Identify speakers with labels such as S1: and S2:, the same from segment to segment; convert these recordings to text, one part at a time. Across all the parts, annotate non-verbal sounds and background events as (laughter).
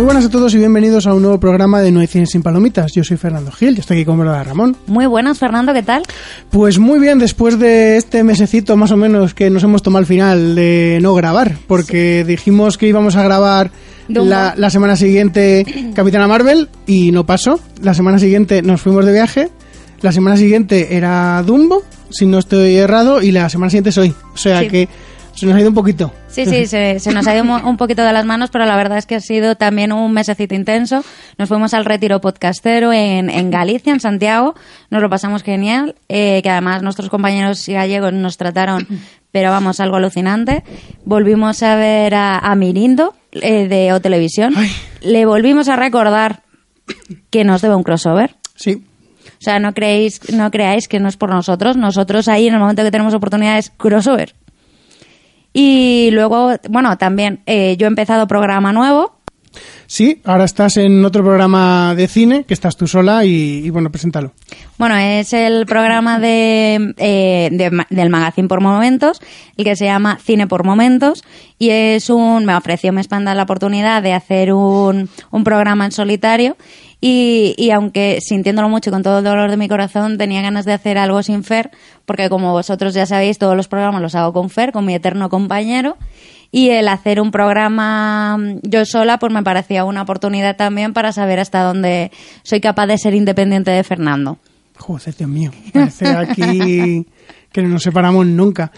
S1: Muy buenas a todos y bienvenidos a un nuevo programa de No hay cine sin palomitas. Yo soy Fernando Gil y estoy aquí con Verdad Ramón.
S2: Muy buenas, Fernando, ¿qué tal?
S1: Pues muy bien, después de este mesecito más o menos que nos hemos tomado al final de no grabar, porque dijimos que íbamos a grabar la, la semana siguiente (clears throat) Capitana Marvel y no pasó. La semana siguiente nos fuimos de viaje. La semana siguiente era Dumbo, si no estoy errado, y la semana siguiente soy. O sea
S2: Sí.
S1: que se nos ha ido un poquito.
S2: Sí, sí, se, se nos ha ido un poquito de las manos, pero la verdad es que ha sido también un mesecito intenso. Nos fuimos al retiro podcastero en, en Galicia, en Santiago. Nos lo pasamos genial, eh, que además nuestros compañeros gallegos nos trataron, pero vamos, algo alucinante. Volvimos a ver a, a Mirindo eh, de O Televisión.
S1: Ay.
S2: Le volvimos a recordar que nos debe un crossover.
S1: Sí,
S2: O sea, no creéis, no creáis que no es por nosotros. Nosotros ahí en el momento que tenemos oportunidades crossover. Y luego, bueno, también eh, yo he empezado programa nuevo.
S1: Sí, ahora estás en otro programa de cine, que estás tú sola y, y bueno, preséntalo.
S2: Bueno, es el programa de, eh, de del Magazine por Momentos, el que se llama Cine por Momentos, y es un, me ofreció me expanda la oportunidad de hacer un, un programa en solitario, y, y aunque sintiéndolo mucho y con todo el dolor de mi corazón, tenía ganas de hacer algo sin Fer, porque como vosotros ya sabéis, todos los programas los hago con Fer, con mi eterno compañero, y el hacer un programa mm, yo sola, pues me parecía una oportunidad también para saber hasta dónde soy capaz de ser independiente de Fernando.
S1: Joder, Dios mío. Parece aquí (laughs) que no nos separamos nunca.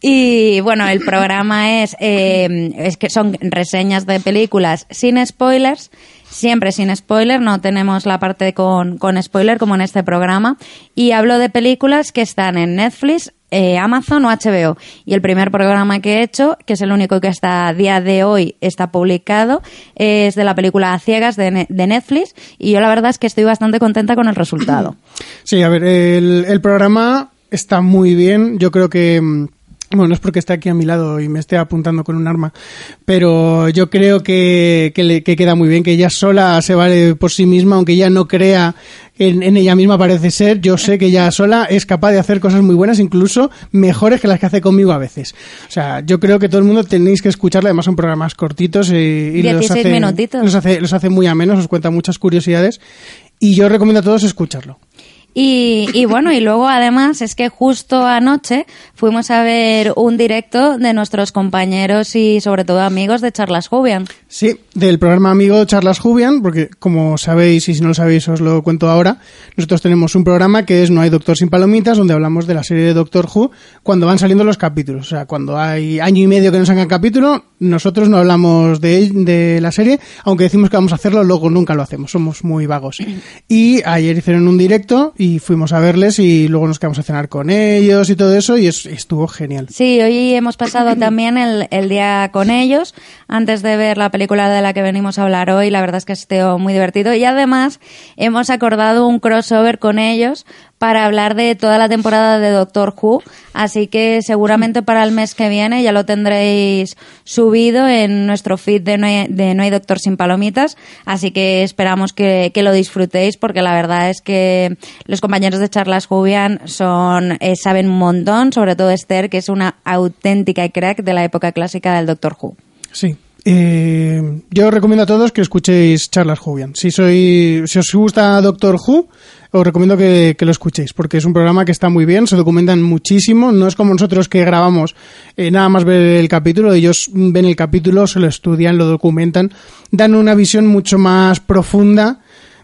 S2: Y bueno, el programa es, eh, es que son reseñas de películas sin spoilers, siempre sin spoiler, no tenemos la parte con, con spoiler como en este programa. Y hablo de películas que están en Netflix, eh, Amazon o HBO. Y el primer programa que he hecho, que es el único que hasta día de hoy está publicado, es de la película Ciegas de, de Netflix. Y yo la verdad es que estoy bastante contenta con el resultado.
S1: Sí, a ver, el, el programa está muy bien. Yo creo que. Bueno, no es porque esté aquí a mi lado y me esté apuntando con un arma, pero yo creo que, que, le- que queda muy bien, que ella sola se vale por sí misma, aunque ella no crea en, en ella misma parece ser, yo sé que ella sola es capaz de hacer cosas muy buenas, incluso mejores que las que hace conmigo a veces. O sea, yo creo que todo el mundo tenéis que escucharla, además son programas cortitos eh, y los
S2: 16
S1: hace, los hace, los hace muy amenos, os cuenta muchas curiosidades y yo recomiendo a todos escucharlo.
S2: Y, y bueno, y luego además es que justo anoche fuimos a ver un directo de nuestros compañeros y sobre todo amigos de Charlas Jubian.
S1: Sí, del programa amigo Charlas Jubian, porque como sabéis y si no lo sabéis os lo cuento ahora, nosotros tenemos un programa que es No hay Doctor sin Palomitas, donde hablamos de la serie de Doctor Who cuando van saliendo los capítulos. O sea, cuando hay año y medio que no sacan capítulo, nosotros no hablamos de, de la serie, aunque decimos que vamos a hacerlo, luego nunca lo hacemos, somos muy vagos. Y ayer hicieron un directo y fuimos a verles y luego nos quedamos a cenar con ellos y todo eso y es- estuvo genial.
S2: Sí, hoy hemos pasado también el, el día con ellos antes de ver la película de la que venimos a hablar hoy. La verdad es que ha sido muy divertido y además hemos acordado un crossover con ellos para hablar de toda la temporada de Doctor Who. Así que seguramente para el mes que viene ya lo tendréis subido en nuestro feed de No hay, de No hay Doctor sin Palomitas. Así que esperamos que, lo disfrutéis porque la verdad es que los compañeros de Charlas Jubian son, eh, saben un montón, sobre todo Esther, que es una auténtica crack de la época clásica del Doctor Who.
S1: Sí. Eh, yo recomiendo a todos que escuchéis Charlas Jubian. Si si os gusta Doctor Who, os recomiendo que, que lo escuchéis, porque es un programa que está muy bien, se documentan muchísimo, no es como nosotros que grabamos eh, nada más ver el capítulo, ellos ven el capítulo, se lo estudian, lo documentan, dan una visión mucho más profunda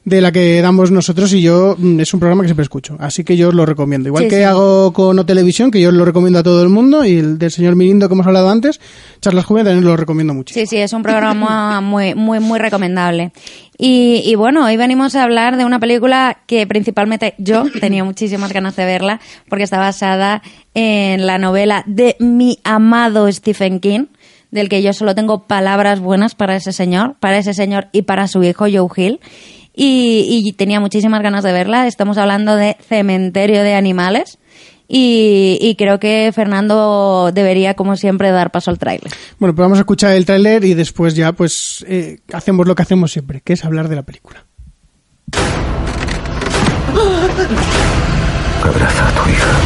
S1: de la que damos nosotros y yo mm, es un programa que siempre escucho, así que yo os lo recomiendo. Igual
S2: Sí,
S1: que
S2: sí.
S1: hago con O Televisión, que yo os lo recomiendo a todo el mundo, y el del señor Mirindo que hemos hablado antes, Charlas Jóvenes también lo recomiendo muchísimo.
S2: Sí, sí, es un programa (laughs) muy, muy, muy recomendable. Y, y bueno, hoy venimos a hablar de una película que principalmente yo (coughs) tenía muchísimas ganas de verla porque está basada en la novela de mi amado Stephen King, del que yo solo tengo palabras buenas para ese señor, para ese señor y para su hijo Joe Hill. Y, y tenía muchísimas ganas de verla. Estamos hablando de Cementerio de Animales. Y, y creo que Fernando debería, como siempre, dar paso al tráiler.
S1: Bueno, pues vamos a escuchar el tráiler y después ya pues eh, hacemos lo que hacemos siempre, que es hablar de la película.
S3: Abraza a tu hija.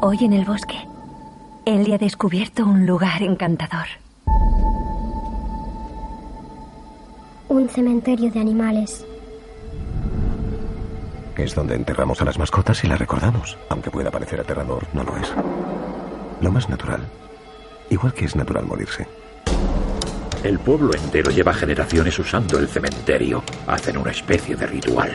S4: Hoy en el bosque, Ellie ha descubierto un lugar encantador.
S5: Un cementerio de animales.
S3: Es donde enterramos a las mascotas y las recordamos. Aunque pueda parecer aterrador, no lo es. Lo más natural. Igual que es natural morirse.
S6: El pueblo entero lleva generaciones usando el cementerio. Hacen una especie de ritual.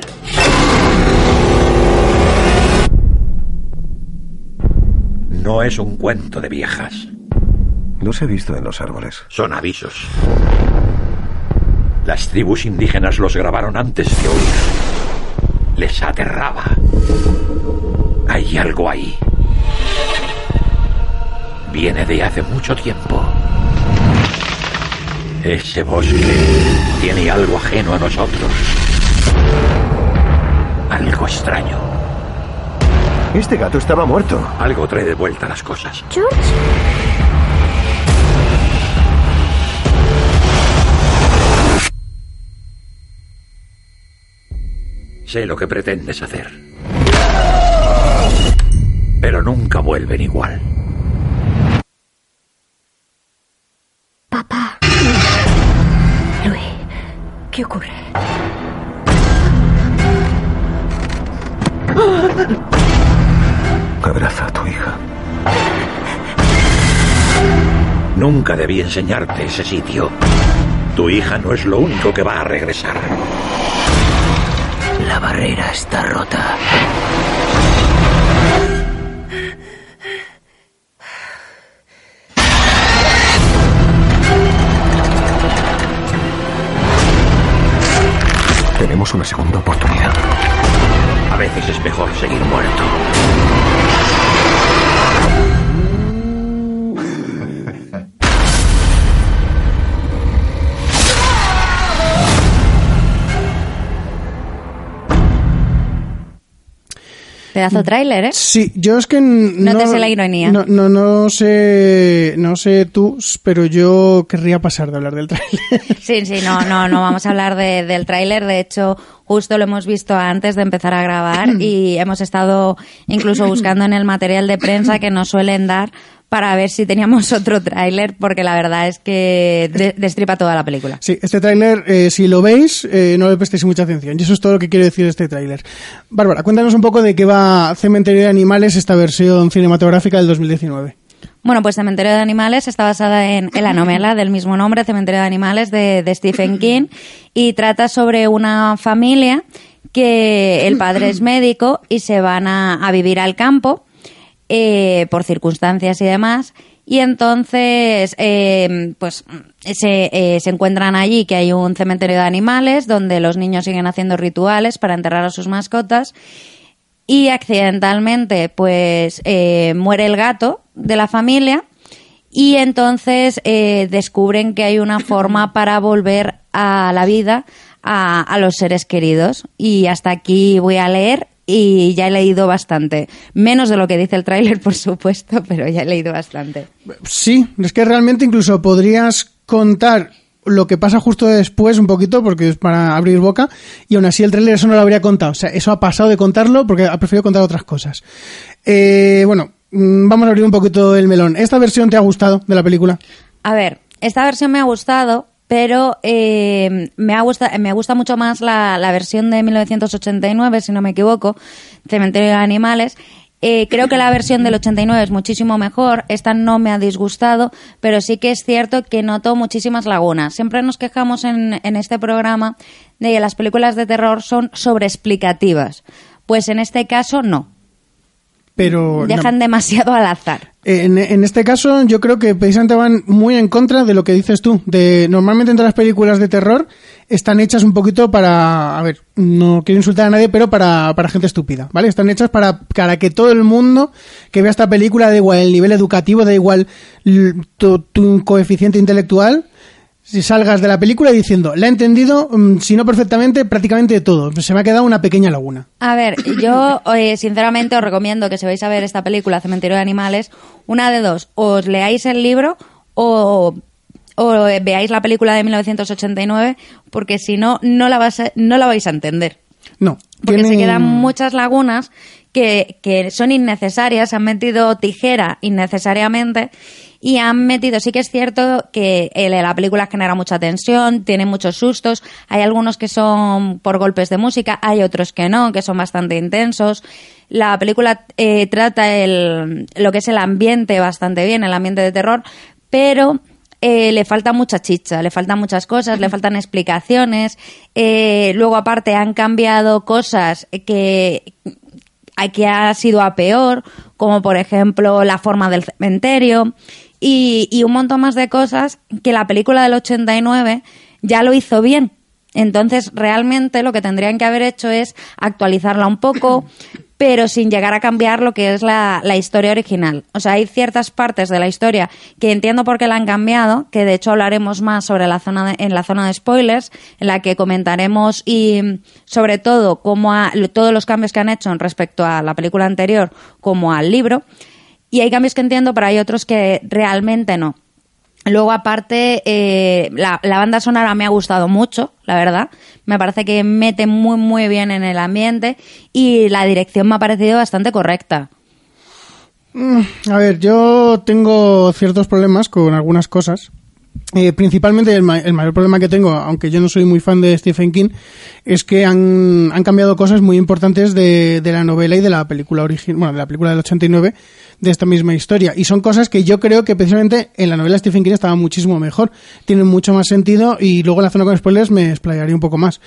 S6: No es un cuento de viejas.
S3: Los he visto en los árboles.
S6: Son avisos. Las tribus indígenas los grabaron antes de oír. Les aterraba. Hay algo ahí. Viene de hace mucho tiempo. Ese bosque tiene algo ajeno a nosotros. Algo extraño.
S3: Este gato estaba muerto.
S6: Algo trae de vuelta las cosas.
S5: George.
S6: Sé lo que pretendes hacer. Pero nunca vuelven igual.
S5: Papá.
S4: Louis, ¿qué ocurre?
S3: Abraza a tu hija.
S6: Nunca debí enseñarte ese sitio. Tu hija no es lo único que va a regresar.
S3: La barrera está rota. Tenemos una segunda oportunidad.
S6: A veces es mejor seguir muerto.
S2: Pedazo tráiler, ¿eh?
S1: Sí, yo es que n-
S2: No te sé la ironía.
S1: No, no, no sé, no sé tú, pero yo querría pasar de hablar del tráiler. (laughs)
S2: Sí, sí, no, no, no vamos a hablar de- del tráiler. De hecho, justo lo hemos visto antes de empezar a grabar (clears throat) y hemos estado incluso buscando en el material de prensa que nos suelen dar para ver si teníamos (laughs) otro tráiler, porque la verdad es que de- destripa toda la película.
S1: Sí, este tráiler, eh, si lo veis, eh, no le prestéis mucha atención. Y eso es todo lo que quiero decir de este tráiler. Bárbara, cuéntanos un poco de qué va Cementerio de Animales, esta versión cinematográfica del 2019.
S2: Bueno, pues Cementerio de Animales está basada en, en la novela del mismo nombre, Cementerio de Animales, de, de Stephen (coughs) King, y trata sobre una familia que el padre es médico y se van a, a vivir al campo eh, por circunstancias y demás. Y entonces, eh, pues se, eh, se encuentran allí que hay un cementerio de animales donde los niños siguen haciendo rituales para enterrar a sus mascotas. Y accidentalmente pues muere el gato de la familia. Y entonces descubren que hay una forma (coughs) para volver a la vida a, a los seres queridos. Y hasta aquí voy a leer y ya he leído bastante menos de lo que dice el tráiler (laughs) por supuesto pero ya he leído bastante
S1: Sí, es que realmente incluso podrías contar lo que pasa justo después un poquito porque es para abrir boca y aún así el tráiler eso no lo habría contado. O sea, eso ha pasado de contarlo porque ha preferido contar otras cosas. Eh, bueno, mm, vamos a abrir un poquito el melón. ¿Esta versión te ha gustado de la película?
S2: A ver, esta versión me ha gustado, pero eh, me, ha gusta, me gusta mucho más la, la versión de 1989, si no me equivoco, Cementerio de Animales. Eh, creo que la versión del 89 es muchísimo mejor, esta no me ha disgustado, pero sí que es cierto que noto muchísimas lagunas. Siempre nos quejamos en, en este programa de que las películas de terror son sobreexplicativas. Pues en este caso no.
S1: Pero no.
S2: Dejan demasiado al azar.
S1: En, en este caso, yo creo que precisamente van muy en contra de lo que dices tú. De normalmente entre las películas de terror están hechas un poquito para, a ver, no quiero insultar a nadie, pero para, para gente estúpida, ¿vale? Están hechas para, para que todo el mundo que vea esta película, da igual el nivel educativo, da igual tu coeficiente intelectual, si salgas de la película diciendo, la he entendido, mm, si no perfectamente, prácticamente todo. Se me ha quedado una pequeña laguna.
S2: A ver, yo eh, sinceramente os recomiendo que si vais a ver esta película Cementerio de Animales, una de dos, os leáis el libro o, o eh, veáis la película de 1989, porque si no, no la, vas a- no la vais a entender.
S1: No.
S2: Porque se quedan muchas lagunas que, que son innecesarias, han metido tijera innecesariamente y han metido, sí que es cierto que eh, la película genera mucha tensión, tiene muchos sustos, hay algunos que son por golpes de música, hay otros que no, que son bastante intensos. La película eh, trata el, lo que es el ambiente bastante bien, el ambiente de terror, pero eh, le falta mucha chicha, le faltan muchas cosas, le faltan explicaciones. eh, luego, aparte, han cambiado cosas que, a- que ha sido a peor, como por ejemplo la forma del cementerio y, y un montón más de cosas que la película del 89 ya lo hizo bien. Entonces, realmente lo que tendrían que haber hecho es actualizarla un poco, (clears throat) pero sin llegar a cambiar lo que es la, la historia original. O sea, hay ciertas partes de la historia que entiendo por qué la han cambiado, que de hecho hablaremos más sobre la zona de- en la zona de spoilers, en la que comentaremos y sobre todo cómo ha- todos los cambios que han hecho respecto a la película anterior como al libro. Y hay cambios que entiendo, pero hay otros que realmente no. Luego, aparte, eh, la, la banda sonora me ha gustado mucho, la verdad. Me parece que mete muy, muy bien en el ambiente y la dirección me ha parecido bastante correcta.
S1: Mm, A ver, yo tengo ciertos problemas con algunas cosas. Eh, principalmente el, ma- el mayor problema que tengo, aunque yo no soy muy fan de Stephen King, es que han, han cambiado cosas muy importantes de, de la novela y de la película original, bueno, de la película del 89 de esta misma historia. Y son cosas que yo creo que precisamente en la novela Stephen King estaban muchísimo mejor, tienen mucho más sentido y luego en la zona con spoilers me explayaré un poco más.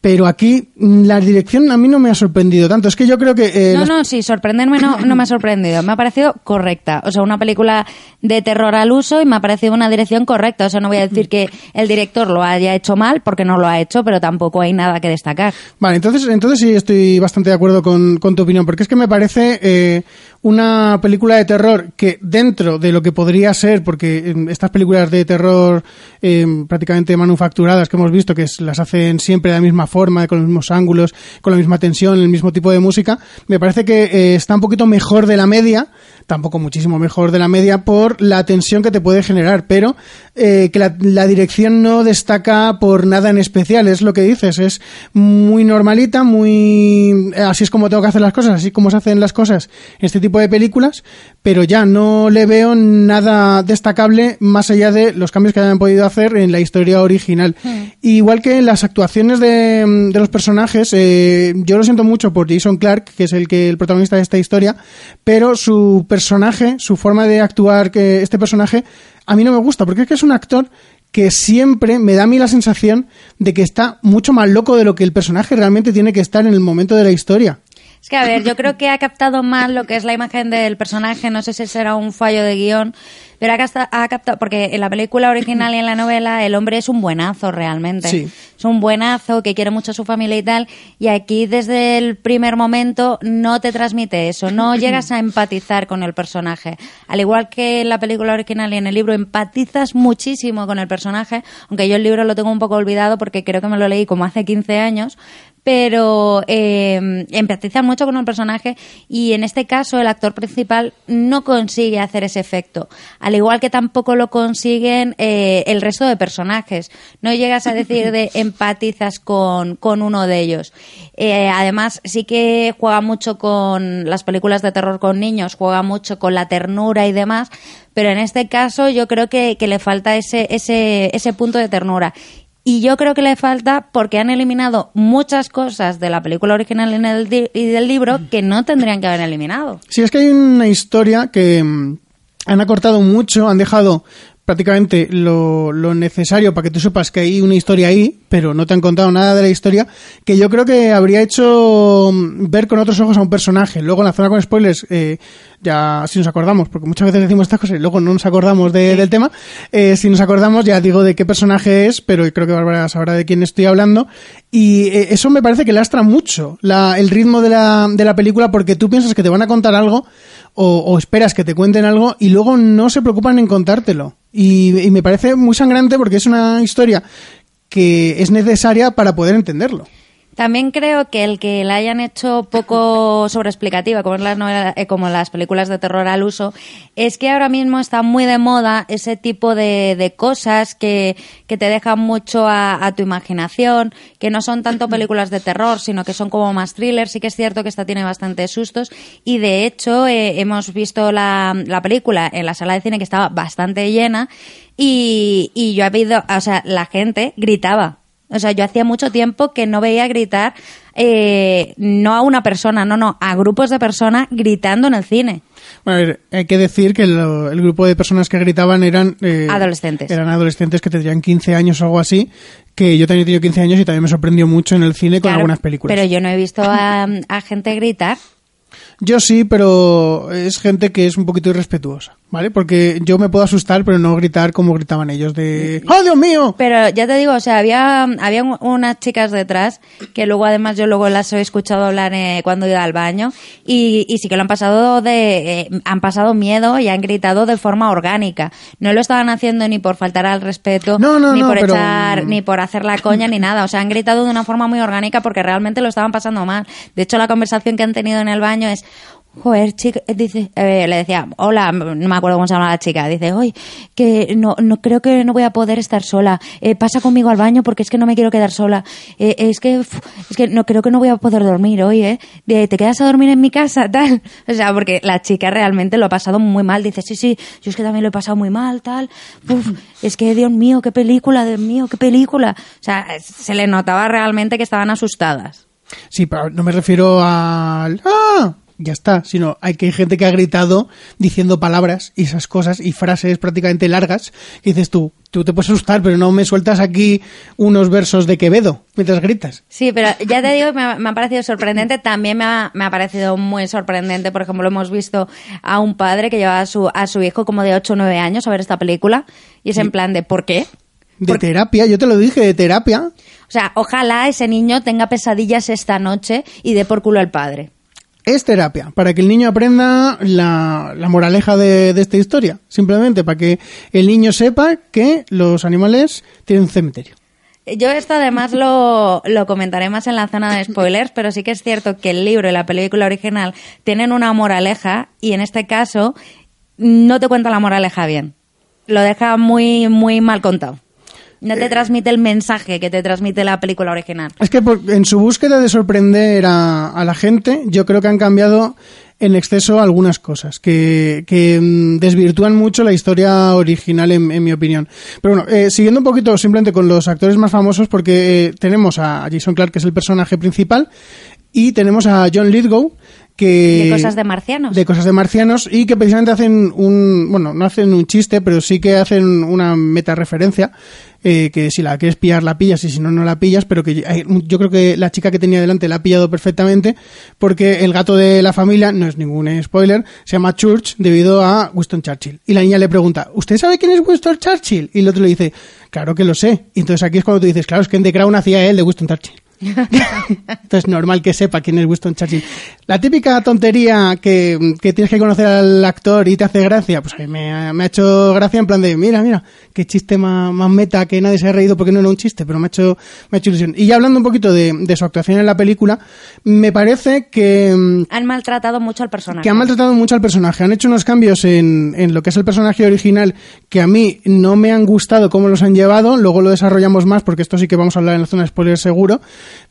S1: Pero aquí mm, la dirección a mí no me ha sorprendido tanto. Es que yo creo que... eh,
S2: no, no, sí, sorprenderme no, no me ha sorprendido. Me ha parecido correcta. O sea, una película de terror al uso y me ha parecido una dirección correcta. O sea, no voy a decir que el director lo haya hecho mal, porque no lo ha hecho, pero tampoco hay nada que destacar.
S1: Vale, entonces, entonces sí estoy bastante de acuerdo con, con tu opinión, porque es que me parece eh, una película de terror que dentro de lo que podría ser, porque eh, estas películas de terror eh, prácticamente manufacturadas que hemos visto, que las hacen siempre de la misma forma, con los mismos ángulos, con la misma tensión, el mismo tipo de música, me parece que eh, está un poquito mejor de la media, tampoco muchísimo mejor de la media por la tensión que te puede generar, pero eh, que la, la dirección no destaca por nada en especial, es lo que dices, es muy normalita, muy así es como tengo que hacer las cosas, así como se hacen las cosas en este tipo de películas, pero ya no le veo nada destacable más allá de los cambios que hayan podido hacer en la historia original. Igual que las actuaciones de, de los personajes, eh, yo lo siento mucho por Jason Clark, que es el que el protagonista de esta historia, pero su personaje, su forma de actuar, que este personaje, a mí no me gusta, porque es que es un actor que siempre me da a mí la sensación de que está mucho más loco de lo que el personaje realmente tiene que estar en el momento de la historia.
S2: Es que, a ver, yo creo que ha captado más lo que es la imagen del personaje, no sé si será un fallo de guion, pero ha, captado, porque en la película original y en la novela el hombre es un buenazo realmente.
S1: Sí.
S2: Es un buenazo que quiere mucho a su familia y tal, y aquí desde el primer momento no te transmite eso, no (clears throat) llegas a empatizar con el personaje. Al igual que en la película original y en el libro empatizas muchísimo con el personaje, aunque yo el libro lo tengo un poco olvidado porque creo que me lo leí como hace 15 años, pero eh, empatizan mucho con el personaje y en este caso el actor principal no consigue hacer ese efecto, al igual que tampoco lo consiguen eh, el resto de personajes. No llegas a decir de (laughs) empatizas con, con uno de ellos. Eh, además, sí que juega mucho con las películas de terror con niños, juega mucho con la ternura y demás, pero en este caso yo creo que, que le falta ese, ese, ese punto de ternura. Y yo creo que le falta porque han eliminado muchas cosas de la película original y en el y del libro que no tendrían que haber eliminado.
S1: Sí, es que hay una historia que mm, han acortado mucho, han dejado prácticamente lo, lo necesario para que tú sepas que hay una historia ahí, pero no te han contado nada de la historia, que yo creo que habría hecho mm, ver con otros ojos a un personaje. Luego en la zona con spoilers, eh, ya si nos acordamos, porque muchas veces decimos estas cosas y luego no nos acordamos de- del tema, eh, si nos acordamos ya digo de qué personaje es, pero creo que Bárbara sabrá de quién estoy hablando, y eh, eso me parece que lastra mucho la- el ritmo de la, de la película porque tú piensas que te van a contar algo o, o esperas que te cuenten algo y luego no se preocupan en contártelo. Y, y me parece muy sangrante porque es una historia que es necesaria para poder entenderlo.
S2: También creo que el que la hayan hecho poco (laughs) sobreexplicativa, como, las eh, como las películas de terror al uso, es que ahora mismo está muy de moda ese tipo de, cosas que, que te dejan mucho a, a tu imaginación, que no son tanto películas de terror, sino que son como más thrillers. Sí que es cierto que esta tiene bastantes sustos y de hecho eh, hemos visto la, la película en la sala de cine que estaba bastante llena y, y yo he visto, o sea, la gente gritaba. O sea, yo hacía mucho tiempo que no veía gritar, eh, no a una persona, no, no, a grupos de personas gritando en el cine.
S1: Bueno, a ver, hay que decir que lo- el grupo de personas que gritaban eran... eh,
S2: Adolescentes.
S1: Eran adolescentes que tendrían 15 años o algo así, que yo también he tenido 15 años y también me sorprendió mucho en el cine con
S2: Claro,
S1: algunas películas.
S2: Pero yo no he visto a, a gente gritar.
S1: Yo sí, pero es gente que es un poquito irrespetuosa, ¿vale? Porque yo me puedo asustar, pero no gritar como gritaban ellos de ¡Oh, Dios mío!
S2: Pero ya te digo, o sea, había, había un- unas chicas detrás que luego además yo luego las he escuchado hablar eh, cuando iba al baño y, y sí que lo han pasado de, eh, han pasado miedo y han gritado de forma orgánica. No lo estaban haciendo ni por faltar al respeto,
S1: No, no,
S2: ni
S1: no,
S2: por
S1: pero-
S2: echar, ni por hacer la coña ni nada. O sea, han gritado de una forma muy orgánica porque realmente lo estaban pasando mal. De hecho, la conversación que han tenido en el baño es, Joder, chica, dice, eh, le decía, hola, no me acuerdo cómo se llama la chica, dice, hoy que no, no creo que no voy a poder estar sola, eh, pasa conmigo al baño porque es que no me quiero quedar sola, Eh, es que, es que no creo que no voy a poder dormir hoy, eh, te quedas a dormir en mi casa, (laughs) tal, o sea, porque la chica realmente lo ha pasado muy mal, dice, sí, sí, yo es que también lo he pasado muy mal, tal, Uf, es que Dios mío, qué película, Dios mío, qué película, o sea, se le notaba realmente que estaban asustadas.
S1: Sí, pero no me refiero al ¡Ah! Ya está, sino hay que hay gente que ha gritado diciendo palabras y esas cosas y frases prácticamente largas que dices tú, tú te puedes asustar, pero no me sueltas aquí unos versos de Quevedo mientras gritas.
S2: Sí, pero ya te digo, me ha, me ha parecido sorprendente. También me ha, me ha parecido muy sorprendente, por ejemplo, hemos visto a un padre que lleva a su, a su hijo como de 8 o 9 años a ver esta película y es en plan de ¿por qué?
S1: De terapia, yo te lo dije, de terapia.
S2: O sea, ojalá ese niño tenga pesadillas esta noche y dé por culo al padre.
S1: Es terapia, para que el niño aprenda la, la moraleja de, de esta historia. Simplemente para que el niño sepa que los animales tienen un cementerio.
S2: Yo esto además lo, lo comentaré más en la zona de spoilers, pero sí que es cierto que el libro y la película original tienen una moraleja y en este caso no te cuenta la moraleja bien. Lo deja muy, muy mal contado. No te transmite el mensaje que te transmite la película original.
S1: Es que por- en su búsqueda de sorprender a, a la gente, yo creo que han cambiado en exceso algunas cosas que, que mm, desvirtúan mucho la historia original, en, en mi opinión. Pero bueno, eh, siguiendo un poquito simplemente con los actores más famosos, porque eh, tenemos a Jason Clark, que es el personaje principal, y tenemos a John Lithgow, que...
S2: De cosas de marcianos.
S1: De cosas de marcianos y que precisamente hacen un, bueno, no hacen un chiste, pero sí que hacen una meta referencia, eh, que si la quieres pillar la pillas y si no, no la pillas, pero que yo creo que la chica que tenía delante la ha pillado perfectamente porque el gato de la familia, no es ningún spoiler, se llama Church debido a Winston Churchill. Y la niña le pregunta, ¿usted sabe quién es Winston Churchill? Y el otro le dice, claro que lo sé. Y entonces aquí es cuando tú dices, claro, es que en The Crown hacía él de Winston Churchill. (laughs) Entonces, normal que sepa quién es Winston Churchill. La típica tontería que, que tienes que conocer al actor y te hace gracia, pues a mí me, ha- me ha hecho gracia en plan de, mira, mira, qué chiste más, más meta que nadie se ha reído porque no era un chiste, pero me ha hecho, me ha hecho ilusión. Y ya hablando un poquito de, de su actuación en la película, me parece que, mm,
S2: Han maltratado mucho al personaje.
S1: que han maltratado mucho al personaje. Han hecho unos cambios en, en lo que es el personaje original que a mí no me han gustado cómo los han llevado. Luego lo desarrollamos más porque esto sí que vamos a hablar en la zona de spoiler seguro.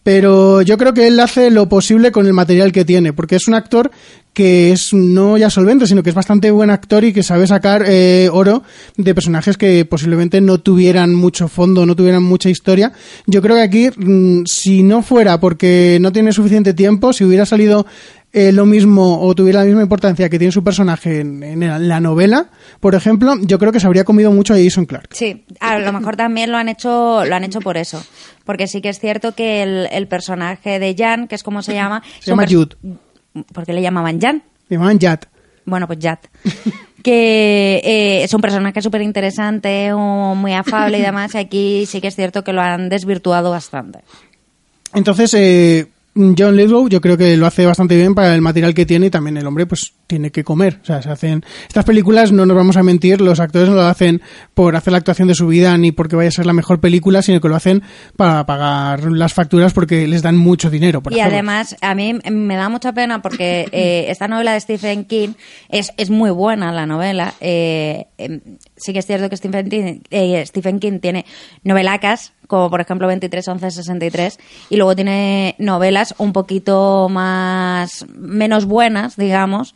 S1: Pero yo creo que él hace lo posible con el material que tiene, porque es un actor que es no ya solvente, sino que es bastante buen actor y que sabe sacar eh, oro de personajes que posiblemente no tuvieran mucho fondo, no tuvieran mucha historia. Yo creo que aquí, mm, si no fuera porque no tiene suficiente tiempo, si hubiera salido eh, lo mismo o tuviera la misma importancia que tiene su personaje en, en la novela, por ejemplo, yo creo que se habría comido mucho a Jason Clark.
S2: Sí, a lo mejor también lo han hecho, lo han hecho por eso. Porque sí que es cierto que el, el personaje de Jan, que es como se llama...
S1: Se llama Jude.
S2: ¿Por qué le llamaban Jan?
S1: Me llamaban Jat.
S2: Bueno, pues Jat. (laughs) que eh, es un personaje súper interesante, muy afable y demás, y aquí sí que es cierto que lo han desvirtuado bastante.
S1: Entonces, eh, John Lithgow yo creo que lo hace bastante bien para el material que tiene y también el hombre pues tiene que comer. O sea, se hacen estas películas, no nos vamos a mentir, los actores no lo hacen por hacer la actuación de su vida ni porque vaya a ser la mejor película, sino que lo hacen para pagar las facturas porque les dan mucho dinero. Por
S2: Y
S1: hacerlo.
S2: además, a mí me da mucha pena porque eh, esta novela de Stephen King es, es muy buena, la novela. Eh, em, sí que es cierto que Stephen King, eh, Stephen King tiene novelacas, como por ejemplo 23, 11, 63, y luego tiene novelas un poquito más, menos buenas, digamos,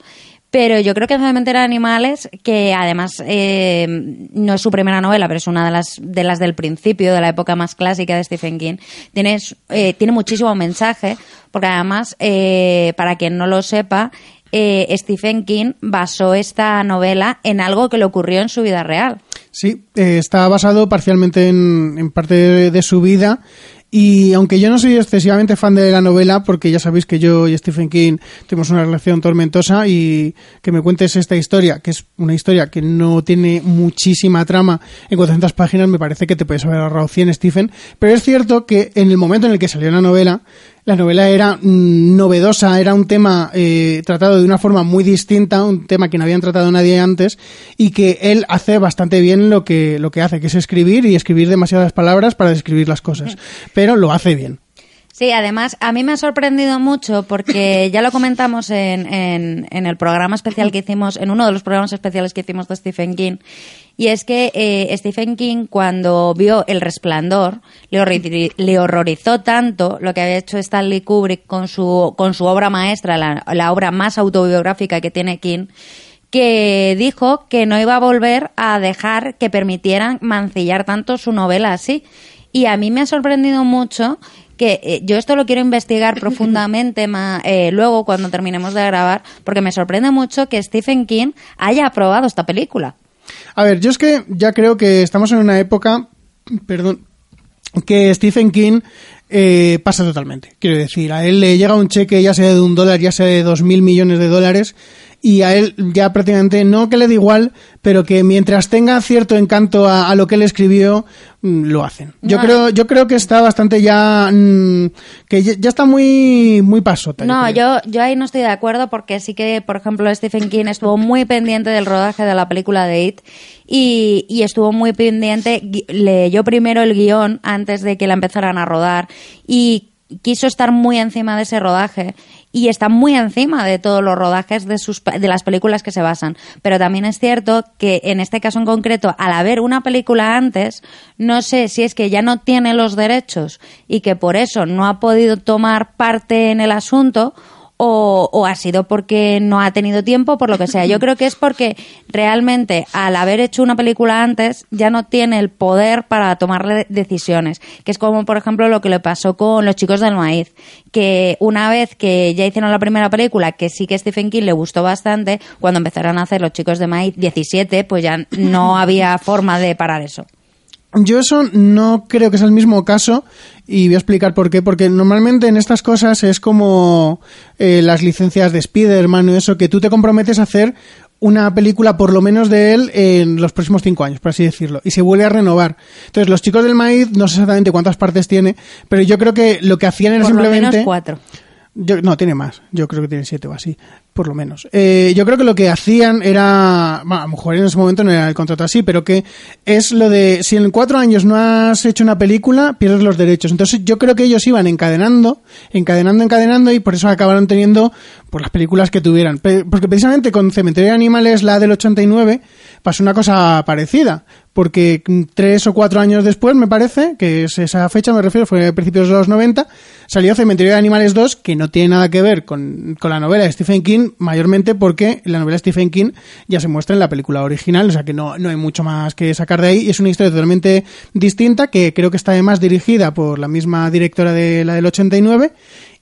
S2: pero yo creo que Cementerio de Animales, que además eh, no es su primera novela, pero es una de las, de las del principio, de la época más clásica de Stephen King, tiene, eh, tiene muchísimo mensaje, porque además, eh, para quien no lo sepa, eh, Stephen King basó esta novela en algo que le ocurrió en su vida real.
S1: Sí, eh, está basado parcialmente en, en parte de, de su vida. Y aunque yo no soy excesivamente fan de la novela, porque ya sabéis que yo y Stephen King tenemos una relación tormentosa y que me cuentes esta historia, que es una historia que no tiene muchísima trama en 400 páginas, me parece que te puedes haber ahorrado 100, Stephen. Pero es cierto que en el momento en el que salió la novela, la novela era mm, novedosa, era un tema eh, tratado de una forma muy distinta, un tema que no habían tratado nadie antes y que él hace bastante bien lo que, lo que hace, que es escribir y escribir demasiadas palabras para describir las cosas. (laughs) Pero lo hace bien.
S2: Sí, además, a mí me ha sorprendido mucho porque (laughs) ya lo comentamos en, en, en el programa especial que hicimos, en uno de los programas especiales que hicimos de Stephen King, y es que eh, Stephen King, cuando vio El Resplandor, le, horrorizó tanto lo que había hecho Stanley Kubrick con su, con su obra maestra, la, la obra más autobiográfica que tiene King, que dijo que no iba a volver a dejar que permitieran mancillar tanto su novela así. Y a mí me ha sorprendido mucho que eh, yo esto lo quiero investigar (laughs) profundamente ma- eh, luego cuando terminemos de grabar, porque me sorprende mucho que Stephen King haya aprobado esta película.
S1: A ver, yo es que ya creo que estamos en una época, perdón, que Stephen King eh, pasa totalmente. Quiero decir, a él le llega un cheque ya sea de un dólar, ya sea de dos mil millones de dólares, y a él ya prácticamente no que le da igual, pero que mientras tenga cierto encanto a, a lo que él escribió, mm, lo hacen. Yo
S2: No.
S1: creo, yo creo que está bastante ya, mm, que ya, ya está muy, muy pasota.
S2: No, yo, yo ahí no estoy de acuerdo porque sí que, por ejemplo, Stephen King estuvo muy pendiente del rodaje de la película de It y, y estuvo muy pendiente, leyó primero el guion antes de que la empezaran a rodar y quiso estar muy encima de ese rodaje y está muy encima de todos los rodajes de sus de las películas que se basan. Pero también es cierto que en este caso en concreto al haber una película antes no sé si es que ya no tiene los derechos y que por eso no ha podido tomar parte en el asunto o, o ha sido porque no ha tenido tiempo, por lo que sea. Yo creo que es porque realmente al haber hecho una película antes ya no tiene el poder para tomar decisiones, que es como por ejemplo lo que le pasó con Los chicos del maíz, que una vez que ya hicieron la primera película, que sí que Stephen King le gustó bastante, cuando empezaron a hacer Los chicos de maíz 17, pues ya no había forma de parar eso.
S1: Yo eso no creo que sea el mismo caso y voy a explicar por qué. Porque normalmente en estas cosas es como eh, las licencias de Spider-Man o eso, que tú te comprometes a hacer una película por lo menos de él en los próximos cinco años, por así decirlo, y se vuelve a renovar. Entonces, los chicos del maíz, no sé exactamente cuántas partes tiene, pero yo creo que lo que hacían era
S2: Por lo
S1: simplemente...
S2: menos cuatro.
S1: Yo, no, tiene más. Yo creo que tiene siete o así, por lo menos. Eh, yo creo que lo que hacían era, bueno, a lo mejor en ese momento no era el contrato así, pero que es lo de, si en cuatro años no has hecho una película, pierdes los derechos. Entonces yo creo que ellos iban encadenando, encadenando, encadenando, y por eso acabaron teniendo por las películas que tuvieran. Porque precisamente con Cementerio de Animales, la del 89, pasó una cosa parecida. Porque tres o cuatro años después, me parece, que es esa fecha, me refiero, fue a principios de los 90, salió Cementerio de Animales 2, que no tiene nada que ver con, con la novela de Stephen King, mayormente porque la novela de Stephen King ya se muestra en la película original, o sea que no, no hay mucho más que sacar de ahí, y es una historia totalmente distinta, que creo que está además dirigida por la misma directora de la del 89,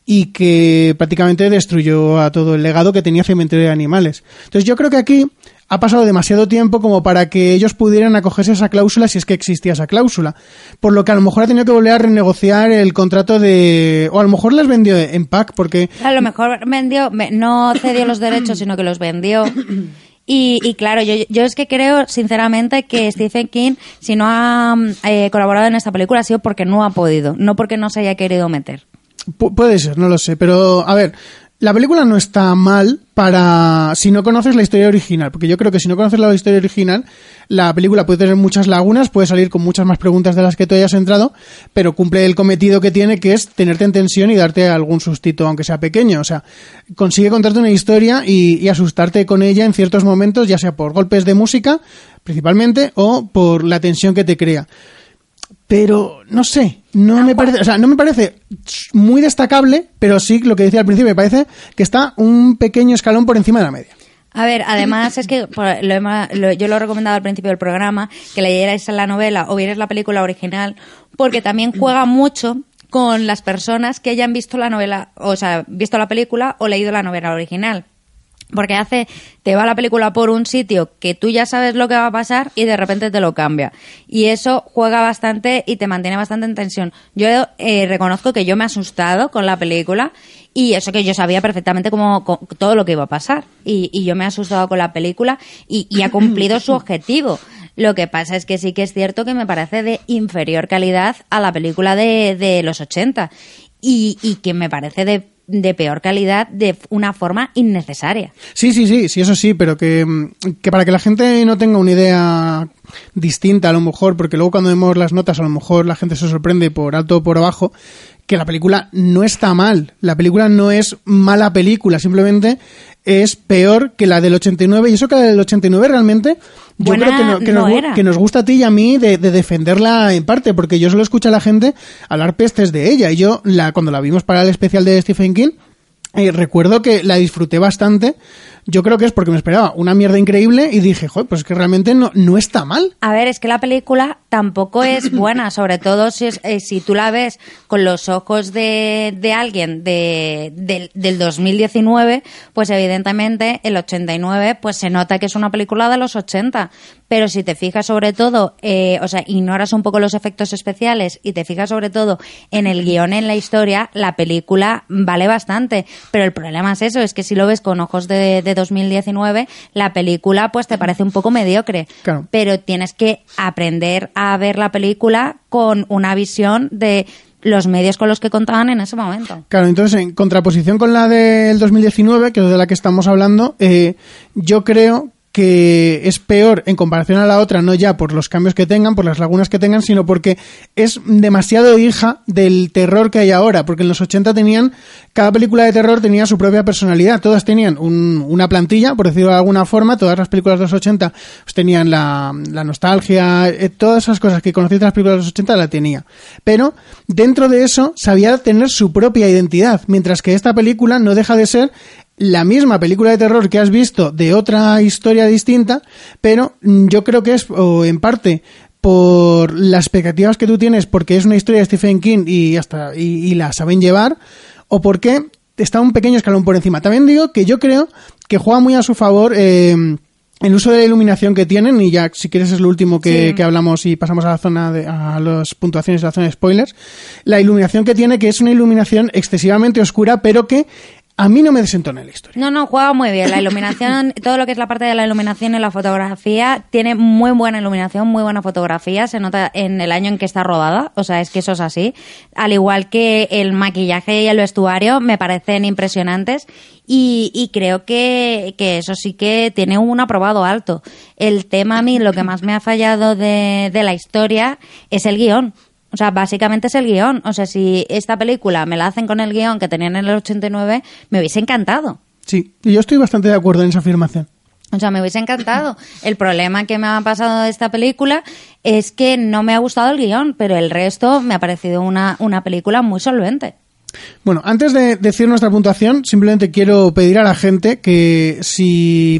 S1: y que prácticamente destruyó a todo el legado que tenía Cementerio de Animales. Entonces yo creo que aquí ha pasado demasiado tiempo como para que ellos pudieran acogerse a esa cláusula si es que existía esa cláusula. Por lo que a lo mejor ha tenido que volver a renegociar el contrato de... o a lo mejor les vendió en pack porque...
S2: A lo mejor vendió, no cedió los derechos, sino que los vendió. (coughs) Y, y claro, yo, yo es que creo, sinceramente, que Stephen King, si no ha eh, colaborado en esta película, ha sido porque no ha podido, no porque no se haya querido meter.
S1: Pu- puede ser, no lo sé, pero a ver, la película no está mal para si no conoces la historia original, porque yo creo que si no conoces la historia original, la película puede tener muchas lagunas, puede salir con muchas más preguntas de las que tú hayas entrado, pero cumple el cometido que tiene, que es tenerte en tensión y darte algún sustito, aunque sea pequeño. O sea, consigue contarte una historia y, y asustarte con ella en ciertos momentos, ya sea por golpes de música, principalmente, o por la tensión que te crea pero no sé, no me parece, o sea, no me parece muy destacable, pero sí lo que decía al principio, me parece que está un pequeño escalón por encima de la media.
S2: A ver, además es que lo lo- yo lo he recomendado al principio del programa, que leyerais la novela o vierais la película original, porque también juega mucho con las personas que hayan visto la novela, o sea, visto la película o leído la novela original. Porque hace, te va la película por un sitio que tú ya sabes lo que va a pasar y de repente te lo cambia. Y eso juega bastante y te mantiene bastante en tensión. Yo eh, reconozco que yo me he asustado con la película y eso que yo sabía perfectamente cómo, co- todo lo que iba a pasar. Y, y yo me he asustado con la película y, y ha cumplido su (laughs) objetivo. Lo que pasa es que sí que es cierto que me parece de inferior calidad a la película de, de los 80 y, y que me parece de, de peor calidad de una forma innecesaria.
S1: Sí, sí, sí, sí, eso sí, pero que, mm, que para que la gente no tenga una idea distinta a lo mejor, porque luego cuando vemos las notas a lo mejor la gente se sorprende por alto o por abajo, que la película no está mal, la película no es mala película, simplemente es peor que la del 89 y eso que la del 89 realmente yo
S2: Buena
S1: creo que, no- que
S2: no
S1: nos, que nos gusta a ti y a mí de, de defenderla en parte, porque yo solo escucho a la gente hablar pestes de ella y yo la cuando la vimos para el especial de Stephen King eh, recuerdo que la disfruté bastante. Yo creo que es porque me esperaba una mierda increíble y dije, joder, pues es que realmente no, no está mal.
S2: A ver, es que la película tampoco es (coughs) buena, sobre todo si, es- eh, si tú la ves con los ojos de, de alguien de, del- del 2019, pues evidentemente el 89 pues se nota que es una película de los 80. Pero si te fijas sobre todo, eh, o sea, ignoras un poco los efectos especiales y te fijas sobre todo en el guion, en la historia, la película vale bastante. Pero el problema es eso, es que si lo ves con ojos de, de 2019, la película pues te parece un poco mediocre
S1: Claro.
S2: pero tienes que aprender a ver la película con una visión de los medios con los que contaban en ese momento.
S1: Claro, entonces en contraposición con la del 2019, que es de la que estamos hablando, eh, yo creo que es peor en comparación a la otra, no ya por los cambios que tengan, por las lagunas que tengan, sino porque es demasiado hija del terror que hay ahora, porque en los 80 tenían, cada película de terror tenía su propia personalidad, todas tenían un- una plantilla, por decirlo de alguna forma, todas las películas de los 80 pues, tenían la, la nostalgia, eh, todas esas cosas que conocéis de las películas de los 80 la tenía. Pero dentro de eso sabía tener su propia identidad, mientras que esta película no deja de ser la misma película de terror que has visto de otra historia distinta, pero mm, yo creo que es o en parte por las expectativas que tú tienes porque es una historia de Stephen King y hasta y, y la saben llevar o porque está un pequeño escalón por encima. También digo que yo creo que juega muy a su favor eh, el uso de la iluminación que tienen y ya si quieres es lo último que,
S2: Sí.
S1: que hablamos y pasamos a la zona de, a las puntuaciones de la zona de spoilers la iluminación que tiene que es una iluminación excesivamente oscura pero que a mí no me desentona la historia
S2: No, no, juega muy bien. La iluminación, (laughs) todo lo que es la parte de la iluminación y la fotografía, tiene muy buena iluminación, muy buena fotografía. Se nota en el año en que está rodada. O sea, es que eso es así. Al igual que el maquillaje y el vestuario, me parecen impresionantes. Y, y creo que, que eso sí que tiene un aprobado alto. El tema a mí, lo que más me ha fallado de, de la historia es el guion. O sea, básicamente es el guion. O sea, si esta película me la hacen con el guion que tenían en el 89, me hubiese encantado.
S1: sí y yo estoy bastante de acuerdo en esa afirmación
S2: O sea, me hubiese encantado. El problema que me ha pasado de esta película es que no me ha gustado el guion, pero el resto me ha parecido una, una película muy solvente.
S1: Bueno, antes de decir nuestra puntuación, simplemente quiero pedir a la gente que si,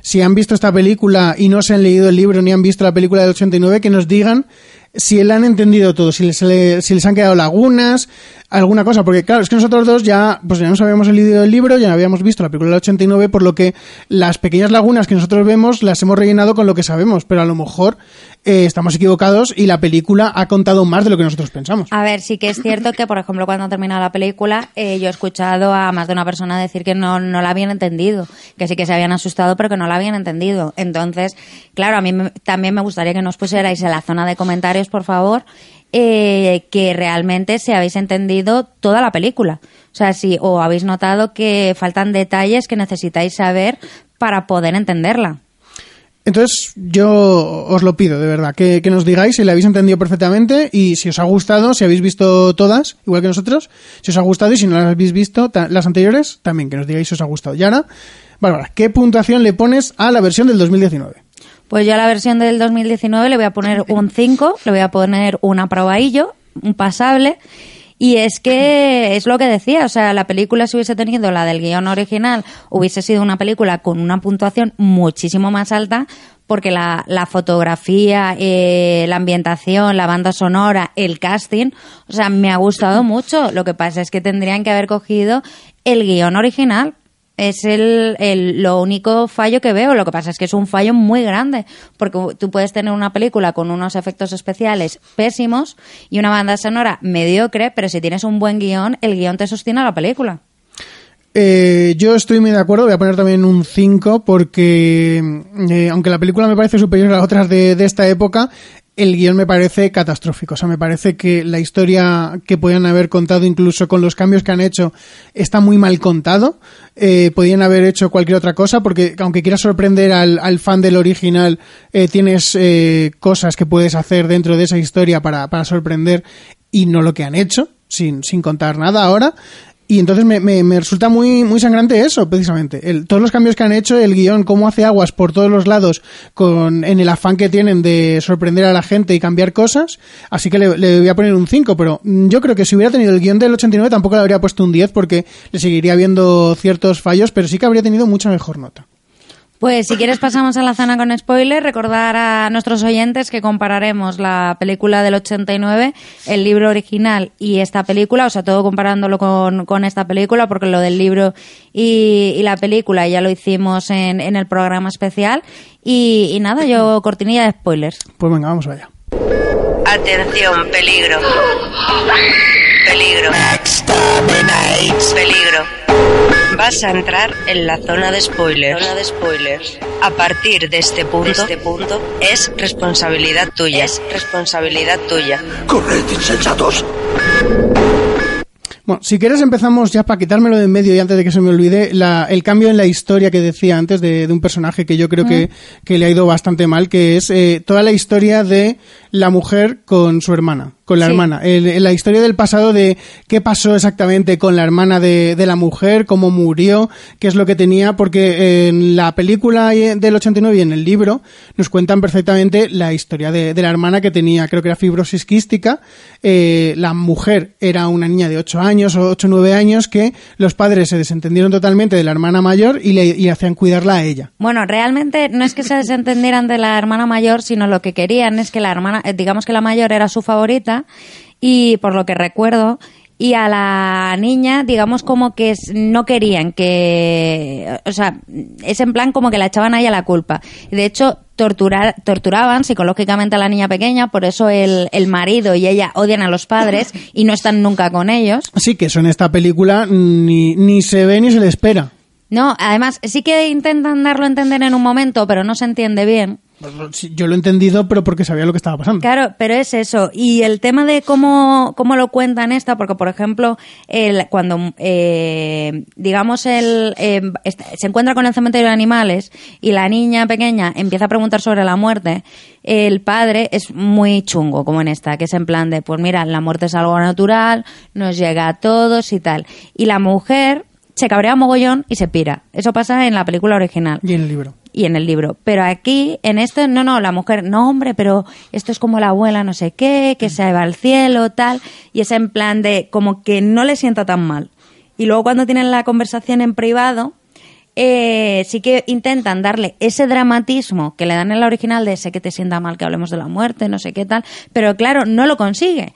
S1: si han visto esta película y no se han leído el libro ni han visto la película del 89, que nos digan si la han entendido todo, si les, si les han quedado lagunas, alguna cosa, porque claro, es que nosotros dos ya, pues ya nos habíamos leído el libro, ya habíamos visto la película del 89, por lo que las pequeñas lagunas que nosotros vemos las hemos rellenado con lo que sabemos, pero a lo mejor eh, estamos equivocados y la película ha contado más de lo que nosotros pensamos.
S2: A ver, sí que es cierto que, por ejemplo, cuando ha terminado la película, eh, yo he escuchado a más de una persona decir que no, no la habían entendido, que sí que se habían asustado, pero que no la habían entendido. Entonces, claro, a mí me- también me gustaría que nos pusierais en la zona de comentarios, por favor, eh, que realmente se habéis entendido toda la película. O sea, si o habéis notado que faltan detalles que necesitáis saber para poder entenderla.
S1: Entonces, yo os lo pido, de verdad, que, nos digáis si la habéis entendido perfectamente y si os ha gustado, si habéis visto todas, igual que nosotros, si os ha gustado y si no las habéis visto, las anteriores, también que nos digáis si os ha gustado. Y ahora, Bárbara, ¿qué puntuación le pones a la versión del 2019?
S2: Pues yo a la versión del 2019 le voy a poner (laughs) un 5, le voy a poner un aprobadillo, un pasable. Y es que es lo que decía, o sea, la película si hubiese tenido la del guion original, hubiese sido una película con una puntuación muchísimo más alta, porque la, la fotografía, eh, la ambientación, la banda sonora, el casting, o sea, me ha gustado mucho. Lo que pasa es que tendrían que haber cogido el guion original, es el, el- lo único fallo que veo. Lo que pasa es que es un fallo muy grande, porque tú puedes tener una película con unos efectos especiales pésimos y una banda sonora mediocre, pero si tienes un buen guion, el guion te sostiene a la película.
S1: Eh, yo estoy muy de acuerdo, voy a poner también un 5 porque eh, aunque la película me parece superior a otras de, de esta época, el guion me parece catastrófico. O sea, me parece que la historia que podían haber contado, incluso con los cambios que han hecho, está muy mal contado. Eh, podían haber hecho cualquier otra cosa porque aunque quieras sorprender al, al fan del original, eh, tienes eh, cosas que puedes hacer dentro de esa historia para, para sorprender y no lo que han hecho, sin, sin contar nada ahora. Y entonces me, me, me resulta muy, muy sangrante eso, precisamente. El, todos los cambios que han hecho, el guion, cómo hace aguas por todos los lados, con, en el afán que tienen de sorprender a la gente y cambiar cosas. Así que le, voy a poner un 5, pero mm, yo creo que si hubiera tenido el guion del 89 tampoco le habría puesto un 10 porque le seguiría viendo ciertos fallos, pero sí que habría tenido mucha mejor nota.
S2: Pues si quieres pasamos a la zona con spoiler, recordar a nuestros oyentes que compararemos la película del 89, el libro original y esta película, o sea, todo comparándolo con, con esta película, porque lo del libro y, y la película ya lo hicimos en, en el programa especial. Y, y nada, yo cortinilla de spoilers.
S1: Pues venga, vamos allá.
S7: Atención, peligro. Peligro. Peligro. Vas a entrar en la zona de spoilers. Zona de spoilers. A partir de este punto, este punto es responsabilidad tuya. Es responsabilidad tuya.
S6: ¡Corred, insensatos!
S1: Bueno, si quieres empezamos ya para quitármelo de en medio y antes de que se me olvide, la- el cambio en la historia que decía antes de, de un personaje que yo creo que, que le ha ido bastante mal, que es eh, toda la historia de la mujer con su hermana, con la
S2: Sí.
S1: hermana. El- la historia del pasado de qué pasó exactamente con la hermana de, de la mujer, cómo murió, qué es lo que tenía, porque en la película del 89 y en el libro nos cuentan perfectamente la historia de, de la hermana que tenía, creo que era fibrosis quística. Eh, la mujer era una niña de 8 años o 8 o 9 años que los padres se desentendieron totalmente de la hermana mayor y le y hacían cuidarla a ella.
S2: Bueno, realmente no es que se desentendieran de la hermana mayor, sino lo que querían es que la hermana, eh, digamos que la mayor era su favorita y por lo que recuerdo, y a la niña, digamos como que no querían que, o sea, es en plan como que la echaban a ella la culpa. De hecho, torturar, torturaban psicológicamente a la niña pequeña, por eso el, el marido y ella odian a los padres (laughs) y no están nunca con ellos.
S1: Así que eso en esta película ni, ni se ve ni se le espera.
S2: No, además sí que intentan darlo a entender en un momento, pero no se entiende bien.
S1: Sí, Yo lo he entendido, pero porque sabía lo que estaba pasando.
S2: Claro, pero es eso. Y el tema de cómo, cómo lo cuentan esta, porque por ejemplo, el, cuando, eh, digamos, el, eh, se encuentra con el cementerio de animales y la niña pequeña empieza a preguntar sobre la muerte, el padre es muy chungo, como en esta, que es en plan de, pues mira, la muerte es algo natural, nos llega a todos y tal. Y la mujer se cabrea mogollón y se pira. Eso pasa en la película original.
S1: Y en el libro.
S2: Y en el libro. Pero aquí, en esto, no, no, la mujer, no, hombre, pero esto es como la abuela no sé qué, que se va al cielo, tal, y es en plan de como que no le sienta tan mal. Y luego cuando tienen la conversación en privado, eh, sí que intentan darle ese dramatismo que le dan en la original de sé que te sienta mal que hablemos de la muerte, no sé qué tal, pero claro, no lo consigue.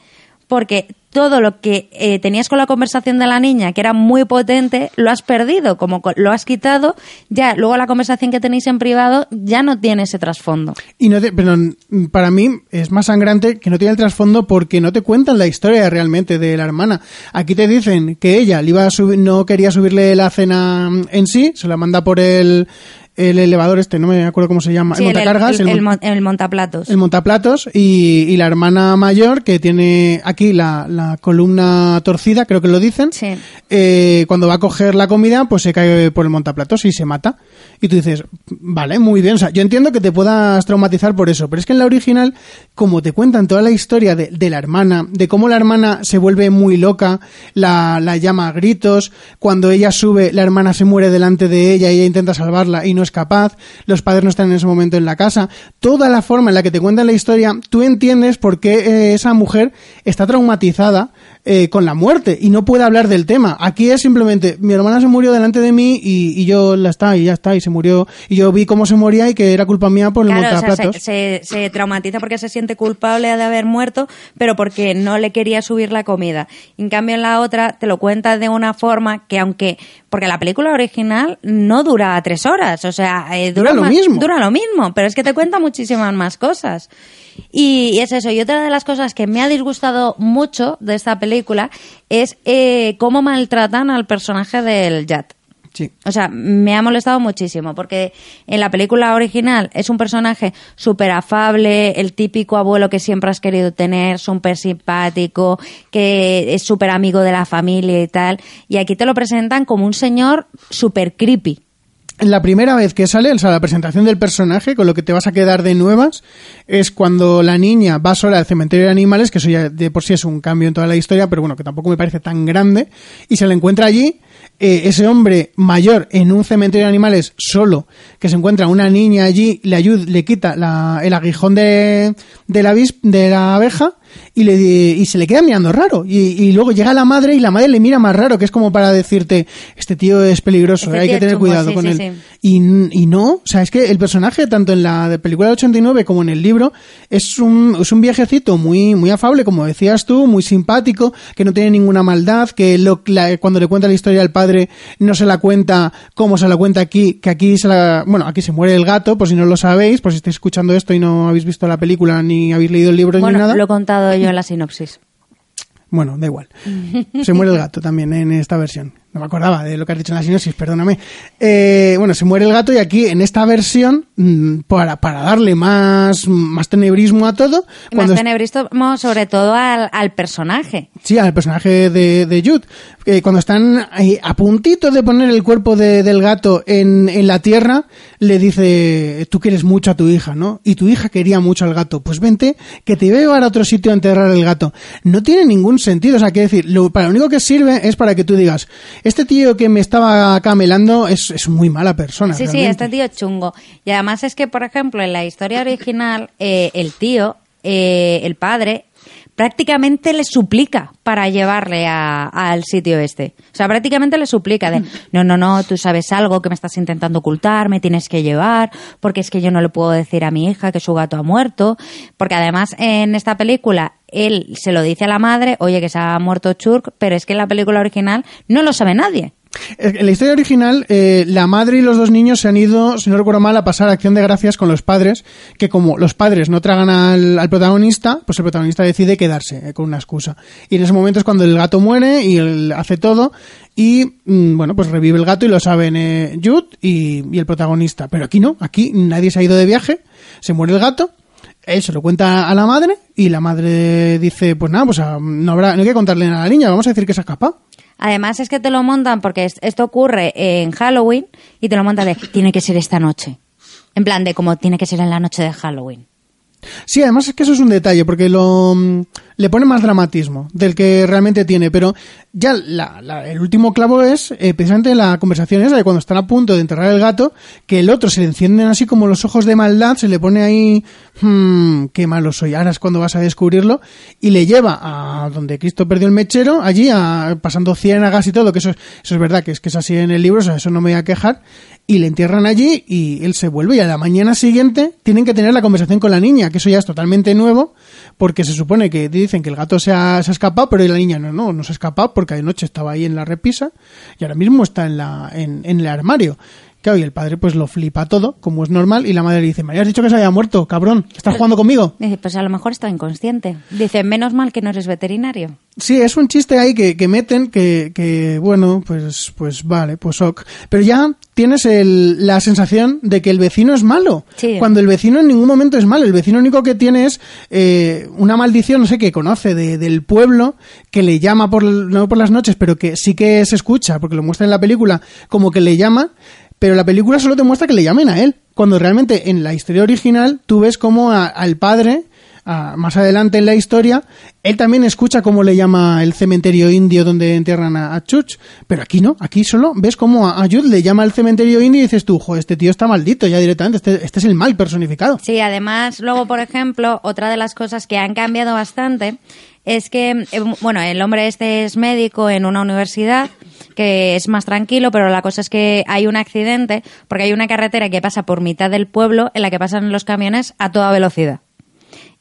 S2: Porque todo lo que eh, tenías con la conversación de la niña, que era muy potente, lo has perdido, como co- lo has quitado, ya luego la conversación que tenéis en privado ya no tiene ese trasfondo.
S1: Y no te- pero mm, para mí es más sangrante que no tiene el trasfondo porque no te cuentan la historia realmente de la hermana. Aquí te dicen que ella le iba a no quería subirle la cena en sí, se la manda por el, el elevador este, no me acuerdo cómo se llama,
S2: Sí,
S1: el montacargas,
S2: el,
S1: el
S2: el el montaplatos.
S1: el montaplatos y, y la hermana mayor que tiene aquí la, la columna torcida, creo que lo dicen.
S2: Sí.
S1: Eh, cuando va a coger la comida, pues se cae por el montaplatos y se mata. Y tú dices, vale, muy bien. O sea, yo entiendo que te puedas traumatizar por eso, pero es que en la original, como te cuentan toda la historia de, de la hermana, de cómo la hermana se vuelve muy loca, la, la llama a gritos, cuando ella sube, la hermana se muere delante de ella y ella intenta salvarla y no es capaz, los padres no están en ese momento en la casa, toda la forma en la que te cuentan la historia, tú entiendes por qué eh, esa mujer está traumatizada eh, con la muerte y no puede hablar del tema. Aquí es simplemente, mi hermana se murió delante de mí y, y yo la está y ya está y se murió y yo vi cómo se moría y que era culpa mía por el
S2: Claro, o sea, se, se- se traumatiza porque se siente culpable de haber muerto, pero porque no le quería subir la comida. En cambio, en la otra te lo cuenta de una forma que, aunque. Porque la película original no dura tres horas, o sea, eh, dura,
S1: Dura lo
S2: más-
S1: mismo.
S2: Dura lo mismo, pero es que te cuenta muchísimas más cosas. Y, es eso. Y otra de las cosas que me ha disgustado mucho de esta película es eh, cómo maltratan al personaje del Jat.
S1: Sí.
S2: O sea, me ha molestado muchísimo porque en la película original es un personaje súper afable, el típico abuelo que siempre has querido tener, súper simpático, que es súper amigo de la familia y tal. Y aquí te lo presentan como un señor súper creepy.
S1: La primera vez que sale, o sea, la presentación del personaje, con lo que te vas a quedar de nuevas, es cuando la niña va sola al cementerio de animales, que eso ya de por sí es un cambio en toda la historia, pero bueno, que tampoco me parece tan grande, y se la encuentra allí, eh, ese hombre mayor en un cementerio de animales solo, que se encuentra una niña allí, le ayuda, le quita el aguijón de la abeja, y, le, y se le queda mirando raro. Y, y luego llega la madre y la madre le mira más raro, que es como para decirte, este tío es peligroso,
S2: Este
S1: hay que tener cuidado
S2: sí,
S1: con
S2: sí,
S1: él.
S2: sí.
S1: Y, y no, o sea, es que el personaje, tanto en la de película del 89 como en el libro, es un, es un viejecito muy, muy afable, como decías tú, muy simpático, que no tiene ninguna maldad, que lo, la- cuando le cuenta la historia al padre no se la cuenta como se la cuenta aquí, que aquí se la, bueno, aquí se muere el gato, por si no lo sabéis, por si estáis escuchando esto y no habéis visto la película ni habéis leído el libro ni
S2: Bueno,
S1: nada.
S2: lo he contado yo en la sinopsis.
S1: Bueno, da igual. Se muere el gato también en esta versión. No me acordaba de lo que has dicho en la sinopsis, perdóname. Eh, bueno, se muere el gato y aquí en esta versión, mm, para, para darle más, más tenebrismo a todo,
S2: Más tenebrismo sobre todo al, al personaje.
S1: Sí, al personaje de, de Jude. Eh, cuando están ahí a puntito de poner el cuerpo de- del gato en, en la tierra, le dice, tú quieres mucho a tu hija, ¿no? Y tu hija quería mucho al gato. Pues vente, que te voy a llevar a otro sitio a enterrar el gato. No tiene ningún sentido. O sea, quiero decir, lo, para lo único que sirve es para que tú digas, este tío que me estaba camelando es, es muy mala persona.
S2: Sí, sí,
S1: realmente".
S2: este tío es chungo. Y además es que, por ejemplo, en la historia original, eh, el tío, eh, el padre, prácticamente le suplica para llevarle a- al sitio este. O sea, prácticamente le suplica de, (laughs) no, no, no, tú sabes algo que me estás intentando ocultar, me tienes que llevar, porque es que yo no le puedo decir a mi hija que su gato ha muerto. Porque además en esta película él se lo dice a la madre, oye, que se ha muerto Churk, pero es que en la película original no lo sabe nadie.
S1: En la historia original, eh, la madre y los dos niños se han ido, si no recuerdo mal, a pasar acción de gracias con los padres, que como los padres no tragan al, al protagonista, pues el protagonista decide quedarse eh, con una excusa. Y en ese momento es cuando el gato muere y él hace todo y, mm, bueno, pues revive el gato y lo saben eh, Jude y, y el protagonista. Pero aquí no, aquí nadie se ha ido de viaje, se muere el gato, él se lo cuenta a la madre y la madre dice, pues nada, pues ah, no, habrá, no hay que contarle nada a la niña, vamos a decir que se ha escapado.
S2: Además es que te lo montan porque es- esto ocurre en Halloween y te lo montan de tiene que ser esta noche. En plan de como tiene que ser en la noche de Halloween.
S1: Sí, además es que eso es un detalle, porque lo, mm, le pone más dramatismo del que realmente tiene, pero ya la- la- el último clavo es eh, precisamente la conversación esa de cuando están a punto de enterrar el gato, que el otro se le encienden así como los ojos de maldad, se le pone ahí, "Hmm, qué malo soy, ahora es cuando vas a descubrirlo, y le lleva a donde Cristo perdió el mechero, allí a, pasando ciénagas y todo, que eso, es- eso es verdad, que es que es así en el libro, o sea, eso no me voy a quejar, y le entierran allí y él se vuelve y a la mañana siguiente tienen que tener la conversación con la niña, que eso ya es totalmente nuevo, porque se supone que dicen que el gato se ha, escapado, pero la niña no, no, no se ha escapado porque anoche estaba ahí en la repisa y ahora mismo está en, la, en el armario. Claro, y el padre pues lo flipa todo, como es normal, y la madre le dice, me habías dicho que se había muerto, cabrón, ¿estás jugando conmigo?
S2: Dice, pues a lo mejor está inconsciente. Dice, menos mal que no eres veterinario.
S1: Sí, es un chiste ahí que, que meten que, que, bueno, pues, pues vale, pues ok. Pero ya tienes el- la sensación de que el vecino es malo.
S2: Sí.
S1: Cuando el vecino en ningún momento es malo. El vecino único que tiene es eh, una maldición, no sé, que conoce de- del pueblo, que le llama por, no por las noches, pero que sí que se escucha, porque lo muestra en la película, como que le llama, pero la película solo te muestra que le llamen a él. Cuando realmente en la historia original tú ves como al padre más adelante en la historia, él también escucha cómo le llama el cementerio indio donde entierran a, Chuch, pero aquí no, aquí solo ves cómo a, a le llama al cementerio indio y dices tú, jo, este tío está maldito ya directamente, este, este es el mal personificado.
S2: Sí, además, luego, por ejemplo, otra de las cosas que han cambiado bastante es que, eh, bueno, el hombre este es médico en una universidad que es más tranquilo, pero la cosa es que hay un accidente porque hay una carretera que pasa por mitad del pueblo en la que pasan los camiones a toda velocidad.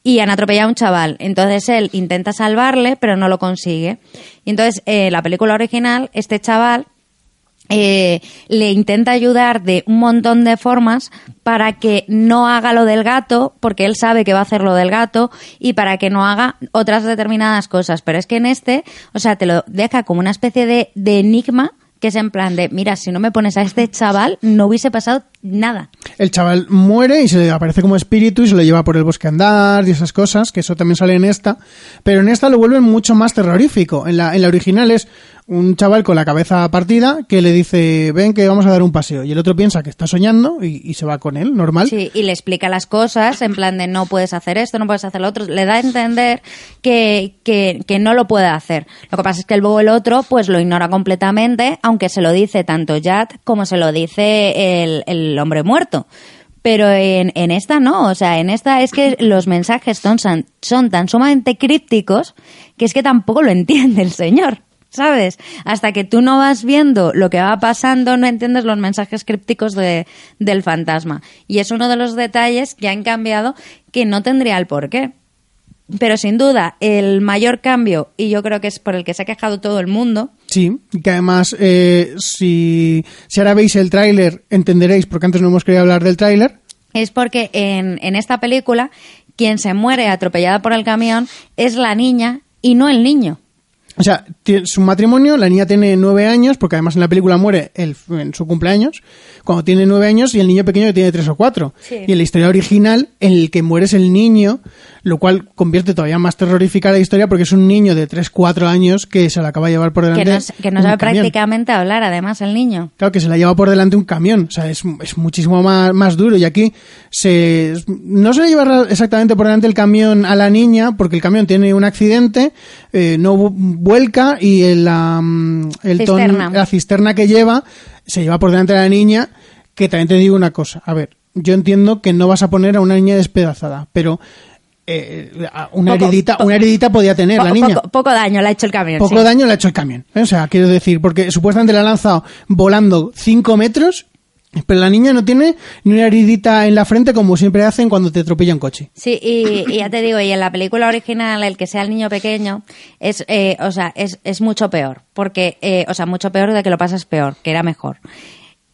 S2: Y han atropellado a un chaval. Entonces él intenta salvarle, pero no lo consigue. Y entonces, eh, la película original, este chaval eh, le intenta ayudar de un montón de formas para que no haga lo del gato, porque él sabe que va a hacer lo del gato, y para que no haga otras determinadas cosas. Pero es que en este, o sea, te lo deja como una especie de, de enigma que es en plan de, mira, si no me pones a este chaval, no hubiese pasado nada.
S1: El chaval muere y se le aparece como espíritu y se lo lleva por el bosque a andar y esas cosas, que eso también sale en esta, pero en esta lo vuelven mucho más terrorífico. En la, en la original es un chaval con la cabeza partida que le dice, ven que vamos a dar un paseo, y el otro piensa que está soñando y, se va con él, normal.
S2: Sí, y le explica las cosas en plan de no puedes hacer esto, no puedes hacer lo otro. Le da a entender que, que, que no lo puede hacer. Lo que pasa es que el otro pues lo ignora completamente, aunque se lo dice tanto Jad como se lo dice el, el hombre muerto. Pero en, en esta no, o sea, en esta es que los mensajes son, son tan sumamente crípticos que es que tampoco lo entiende el señor. ¿Sabes? Hasta que tú no vas viendo lo que va pasando, no entiendes los mensajes crípticos de, del fantasma. Y es uno de los detalles que han cambiado que no tendría el porqué. Pero sin duda, el mayor cambio, y yo creo que es por el que se ha quejado todo el mundo,
S1: Sí, que además, eh, si, si ahora veis el tráiler, entenderéis, porque antes no hemos querido hablar del tráiler,
S2: es porque en, en esta película quien se muere atropellada por el camión es la niña y no el niño.
S1: O sea, su matrimonio, la niña tiene nueve años, porque además en la película muere el- en su cumpleaños, cuando tiene nueve años, y el niño pequeño que tiene tres o cuatro.
S2: Sí.
S1: Y en la historia original, el que muere es el niño, lo cual convierte todavía más terrorífica la historia, porque es un niño de tres, cuatro años que se la acaba de llevar por delante.
S2: Que no, que no sabe
S1: camión.
S2: prácticamente hablar, además, el niño.
S1: Claro, que se la lleva por delante un camión. O sea, es, es muchísimo más, más duro. Y aquí se, no se le lleva exactamente por delante el camión a la niña, porque el camión tiene un accidente, eh, no vuelca y el, la, el ton-
S2: Cisterna.
S1: la cisterna que lleva se lleva por delante de la niña. Que también te digo una cosa. A ver, yo entiendo que no vas a poner a una niña despedazada, pero eh, una,
S2: Poco-
S1: heredita, una heredita podía tener la niña.
S2: Poco, daño le ha hecho el camión.
S1: Poco
S2: sí.
S1: daño le ha hecho el camión. ¿eh? O sea, quiero decir, porque supuestamente le ha lanzado volando 5 metros, pero la niña no tiene ni una heridita en la frente como siempre hacen cuando te atropella un coche.
S2: Sí, y, y ya te digo, y en la película original, el que sea el niño pequeño, es, eh, o sea, es, es mucho peor. Porque, eh, o sea, mucho peor de que lo pasas peor, que era mejor.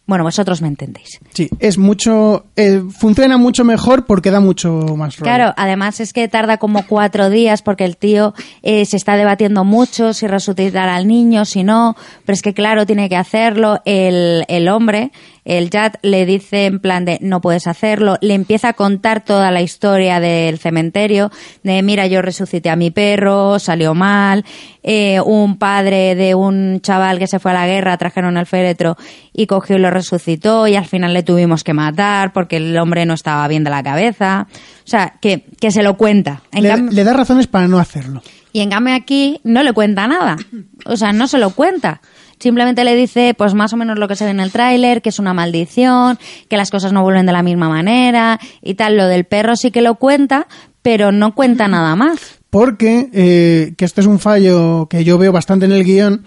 S2: Bueno, vosotros me entendéis.
S1: Sí, es mucho. eh, funciona mucho mejor porque da mucho más rollo.
S2: Claro, además es que tarda como cuatro días porque el tío eh, se está debatiendo mucho si resucitar al niño, si no, pero es que claro, tiene que hacerlo el, el hombre, el Jad le dice en plan de no puedes hacerlo, le empieza a contar toda la historia del cementerio, de mira, yo resucité a mi perro, salió mal, eh, un padre de un chaval que se fue a la guerra trajeron el féretro y cogió y lo resucitó y al final le tuvimos que matar porque el hombre no estaba bien de la cabeza. O sea, que, que se lo cuenta. En
S1: Le,
S2: cam-
S1: le da razones para no hacerlo.
S2: y en cambio aquí no le cuenta nada. O sea, no se lo cuenta. Simplemente le dice, pues más o menos lo que se ve en el tráiler, que es una maldición, que las cosas no vuelven de la misma manera y tal. Lo del perro sí que lo cuenta, pero no cuenta nada más.
S1: Porque, eh, que este es un fallo que yo veo bastante en el guion,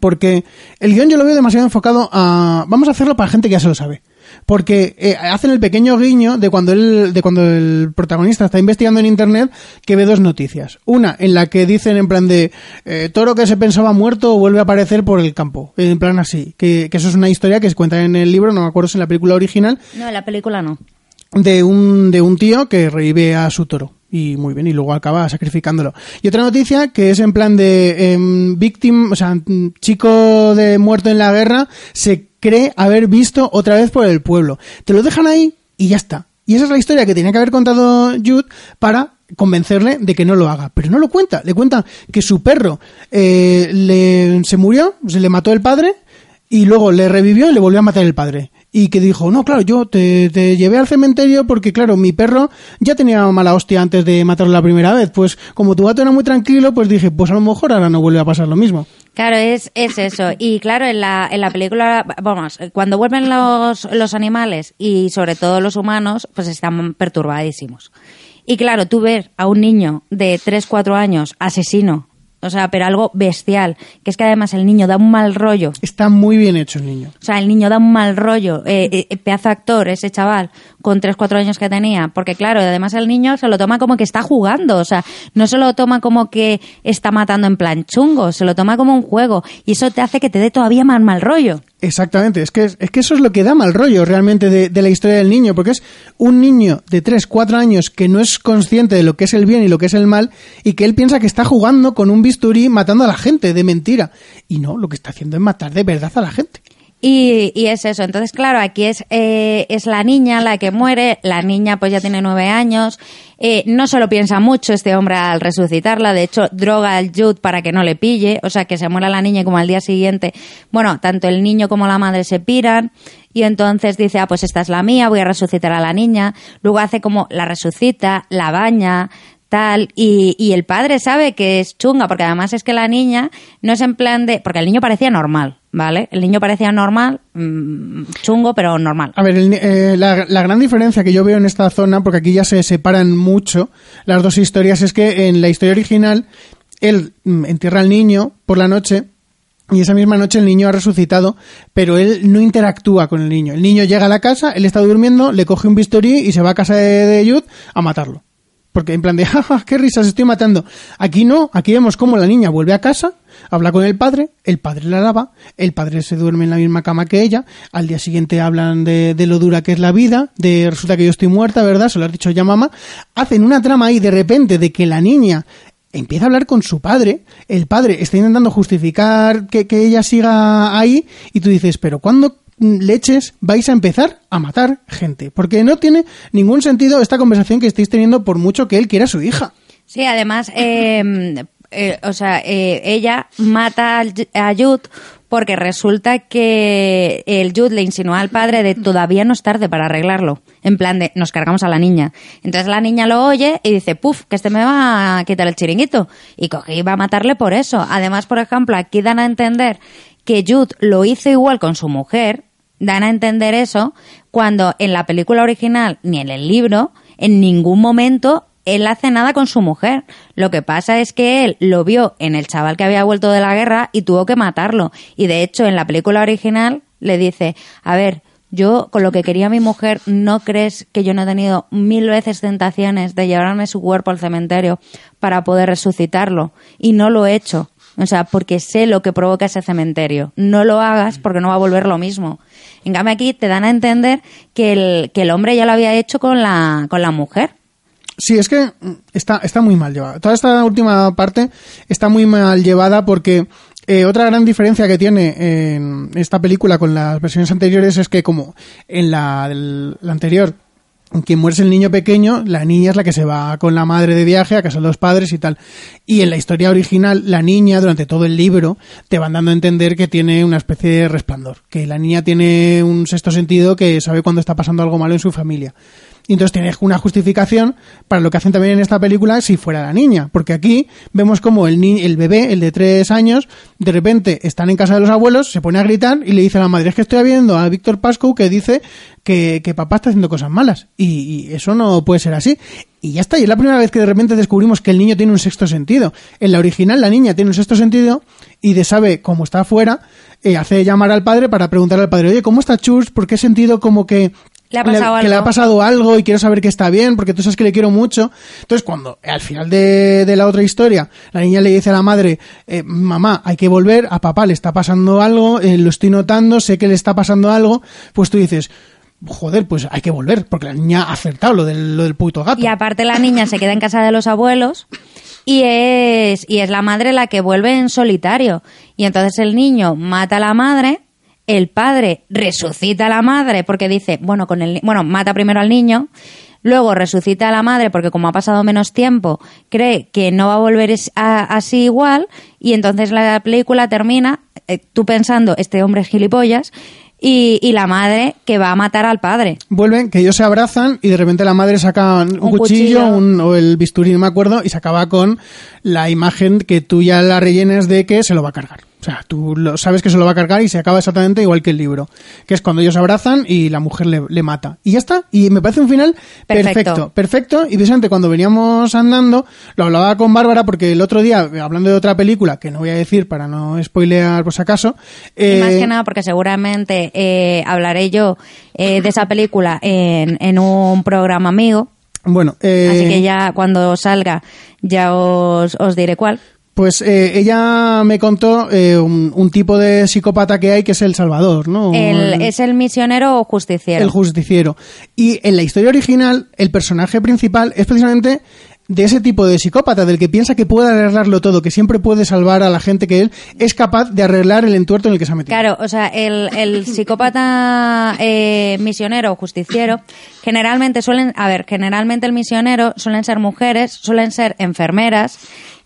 S1: porque el guion yo lo veo demasiado enfocado a... Vamos a hacerlo para gente que ya se lo sabe. Porque eh, hacen el pequeño guiño de cuando, el, de cuando el protagonista está investigando en internet que ve dos noticias. Una en la que dicen en plan de eh, toro que se pensaba muerto vuelve a aparecer por el campo. En plan así. Que, que eso es una historia que se cuenta en el libro, no me acuerdo si en la película original,
S2: No, en la película no.
S1: de un, de un tío que revive a su toro. Y muy bien, y luego acaba sacrificándolo. Y otra noticia que es en plan de em, victim, o sea, chico de muerto en la guerra, se cree haber visto otra vez por el pueblo. Te lo dejan ahí y ya está. Y esa es la historia que tenía que haber contado Jude para convencerle de que no lo haga. Pero no lo cuenta. Le cuenta que su perro eh, le, se murió, se le mató el padre y luego le revivió y le volvió a matar el padre. Y que dijo, no, claro, yo te, te llevé al cementerio porque, claro, mi perro ya tenía mala hostia antes de matarlo la primera vez. Pues como tu gato era muy tranquilo, pues dije, pues a lo mejor ahora no vuelve a pasar lo mismo.
S2: Claro, es, es eso. Y claro, en la, en la película, vamos, cuando vuelven los, los animales y sobre todo los humanos, pues están perturbadísimos. Y claro, tú ver a un niño de 3, 4 años asesino, o sea, pero algo bestial, que es que además el niño da un mal rollo.
S1: Está muy bien hecho el niño.
S2: O sea, el niño da un mal rollo. Eh, eh, pedazo de actor, ese chaval, con 3, 4 años que tenía. Porque claro, además el niño se lo toma como que está jugando. O sea, no se lo toma como que está matando en plan chungo, se lo toma como un juego. Y eso te hace que te dé todavía más mal rollo.
S1: Exactamente, es que, es que eso es lo que da mal rollo realmente de, de la historia del niño, porque es un niño de 3, 4 años que no es consciente de lo que es el bien y lo que es el mal, y que él piensa que está jugando con un bisturí matando a la gente de mentira. Y no, lo que está haciendo es matar de verdad a la gente.
S2: Y, y es eso. Entonces, claro, aquí es, eh, es la niña la que muere. La niña pues ya tiene nueve años. Eh, no se lo piensa mucho este hombre al resucitarla. De hecho, droga al Jude para que no le pille. O sea, que se muera la niña y como al día siguiente, bueno, tanto el niño como la madre se piran. Y entonces dice, ah, pues esta es la mía, voy a resucitar a la niña. Luego hace como la resucita, la baña, tal, y, y el padre sabe que es chunga, porque además es que la niña no es en plan de, porque el niño parecía normal, ¿vale? El niño parecía normal, mm, chungo, pero normal.
S1: A ver, el eh, la, gran diferencia que yo veo en esta zona, porque aquí ya se separan mucho las dos historias, es que en la historia original él mm, entierra al niño por la noche y esa misma noche el niño ha resucitado, pero él no interactúa con el niño. El niño llega a la casa, él está durmiendo, le coge un bisturí y se va a casa de, de Jude a matarlo. Porque en plan de, (laughs) jaja, qué risas, estoy matando. Aquí no, aquí vemos cómo la niña vuelve a casa, habla con el padre, el padre la lava, el padre se duerme en la misma cama que ella, al día siguiente hablan de, lo dura que es la vida, de resulta que yo estoy muerta, ¿verdad? Se lo has dicho ya mamá. Hacen una trama ahí de repente de que la niña empieza a hablar con su padre, el padre está intentando justificar que, que ella siga ahí, y tú dices, pero ¿cuándo mm, leches vais a empezar a matar gente? Porque no tiene ningún sentido esta conversación que estáis teniendo por mucho que él quiera a su hija.
S2: Sí, además, eh, eh, o sea, eh, ella mata a Jude porque resulta que el Jude le insinúa al padre de todavía no es tarde para arreglarlo. En plan de, nos cargamos a la niña. Entonces la niña lo oye y dice, puf, que este me va a quitar el chiringuito. Y coge y va a matarle por eso. Además, por ejemplo, aquí dan a entender que Jude lo hizo igual con su mujer. Dan a entender eso cuando en la película original ni en el libro en ningún momento él hace nada con su mujer. Lo que pasa es que él lo vio en el chaval que había vuelto de la guerra y tuvo que matarlo. Y de hecho, en la película original le dice, a ver, yo con lo que quería mi mujer, ¿no crees que yo no he tenido mil veces tentaciones de llevarme su cuerpo al cementerio para poder resucitarlo? Y no lo he hecho. O sea, porque sé lo que provoca ese cementerio. No lo hagas porque no va a volver lo mismo. En cambio aquí te dan a entender que el, que el hombre ya lo había hecho con la, con la mujer.
S1: Sí, es que está, está muy mal llevada. Toda esta última parte está muy mal llevada porque Eh, otra gran diferencia que tiene en esta película con las versiones anteriores es que como en la, del- la anterior quien muere es el niño pequeño, la niña es la que se va con la madre de viaje a casa de los padres y tal. Y en la historia original, la niña, durante todo el libro, te van dando a entender que tiene una especie de resplandor, que la niña tiene un sexto sentido que sabe cuando está pasando algo malo en su familia. Y entonces tiene una justificación para lo que hacen también en esta película si fuera la niña. Porque aquí vemos como el, ni el bebé, el de tres años, de repente están en casa de los abuelos, se pone a gritar y le dice a la madre, es que estoy viendo a Víctor Pascu que dice que, que papá está haciendo cosas malas. Y, eso no puede ser así. Y ya está, y es la primera vez que de repente descubrimos que el niño tiene un sexto sentido. En la original la niña tiene un sexto sentido y de sabe cómo está afuera, eh, hace llamar al padre para preguntarle al padre, oye, ¿cómo está Chus? Porque he sentido como que
S2: Le ha pasado
S1: que le ha
S2: algo.
S1: pasado algo y quiero saber que está bien porque tú sabes que le quiero mucho. Entonces, cuando al final de, de la otra historia la niña le dice a la madre, eh, mamá, hay que volver, a papá le está pasando algo, eh, lo estoy notando, sé que le está pasando algo, pues tú dices, joder, pues hay que volver porque la niña ha acertado lo del, lo del puto gato.
S2: Y aparte la niña se queda en casa de los abuelos y es, y es la madre la que vuelve en solitario. Y entonces el niño mata a la madre, el padre resucita a la madre porque dice, bueno, con el, bueno, mata primero al niño, luego resucita a la madre porque como ha pasado menos tiempo, cree que no va a volver a- así igual y entonces la película termina, eh, tú pensando, este hombre es gilipollas, y, y la madre que va a matar al padre.
S1: Vuelven, que ellos se abrazan y de repente la madre saca un,
S2: Un
S1: cuchillo,
S2: cuchillo.
S1: un- o el bisturí, no me acuerdo, y se acaba con la imagen que tú ya la rellenes de que se lo va a cargar. O sea, tú lo, sabes que se lo va a cargar y se acaba exactamente igual que el libro. Que es cuando ellos abrazan y la mujer le, le mata. Y ya está. Y me parece un final
S2: Perfecto.
S1: perfecto. Perfecto. Y precisamente cuando veníamos andando, lo hablaba con Bárbara porque el otro día, hablando de otra película, que no voy a decir para no spoilear por si acaso,
S2: Y
S1: eh,
S2: más que nada porque seguramente eh, hablaré yo eh, de esa película en, en un programa amigo.
S1: bueno, eh,
S2: Así que ya cuando salga ya os, os diré cuál.
S1: Pues eh, ella me contó eh, un, un tipo de psicópata que hay que es el Salvador, ¿no?
S2: El, es el misionero o justiciero.
S1: el justiciero. Y en la historia original, el personaje principal es precisamente de ese tipo de psicópata, del que piensa que puede arreglarlo todo, que siempre puede salvar a la gente, que él es capaz de arreglar el entuerto en el que se ha metido.
S2: Claro, o sea, el, el (laughs) psicópata eh, misionero o justiciero, generalmente suelen, a ver, generalmente el misionero suelen ser mujeres, suelen ser enfermeras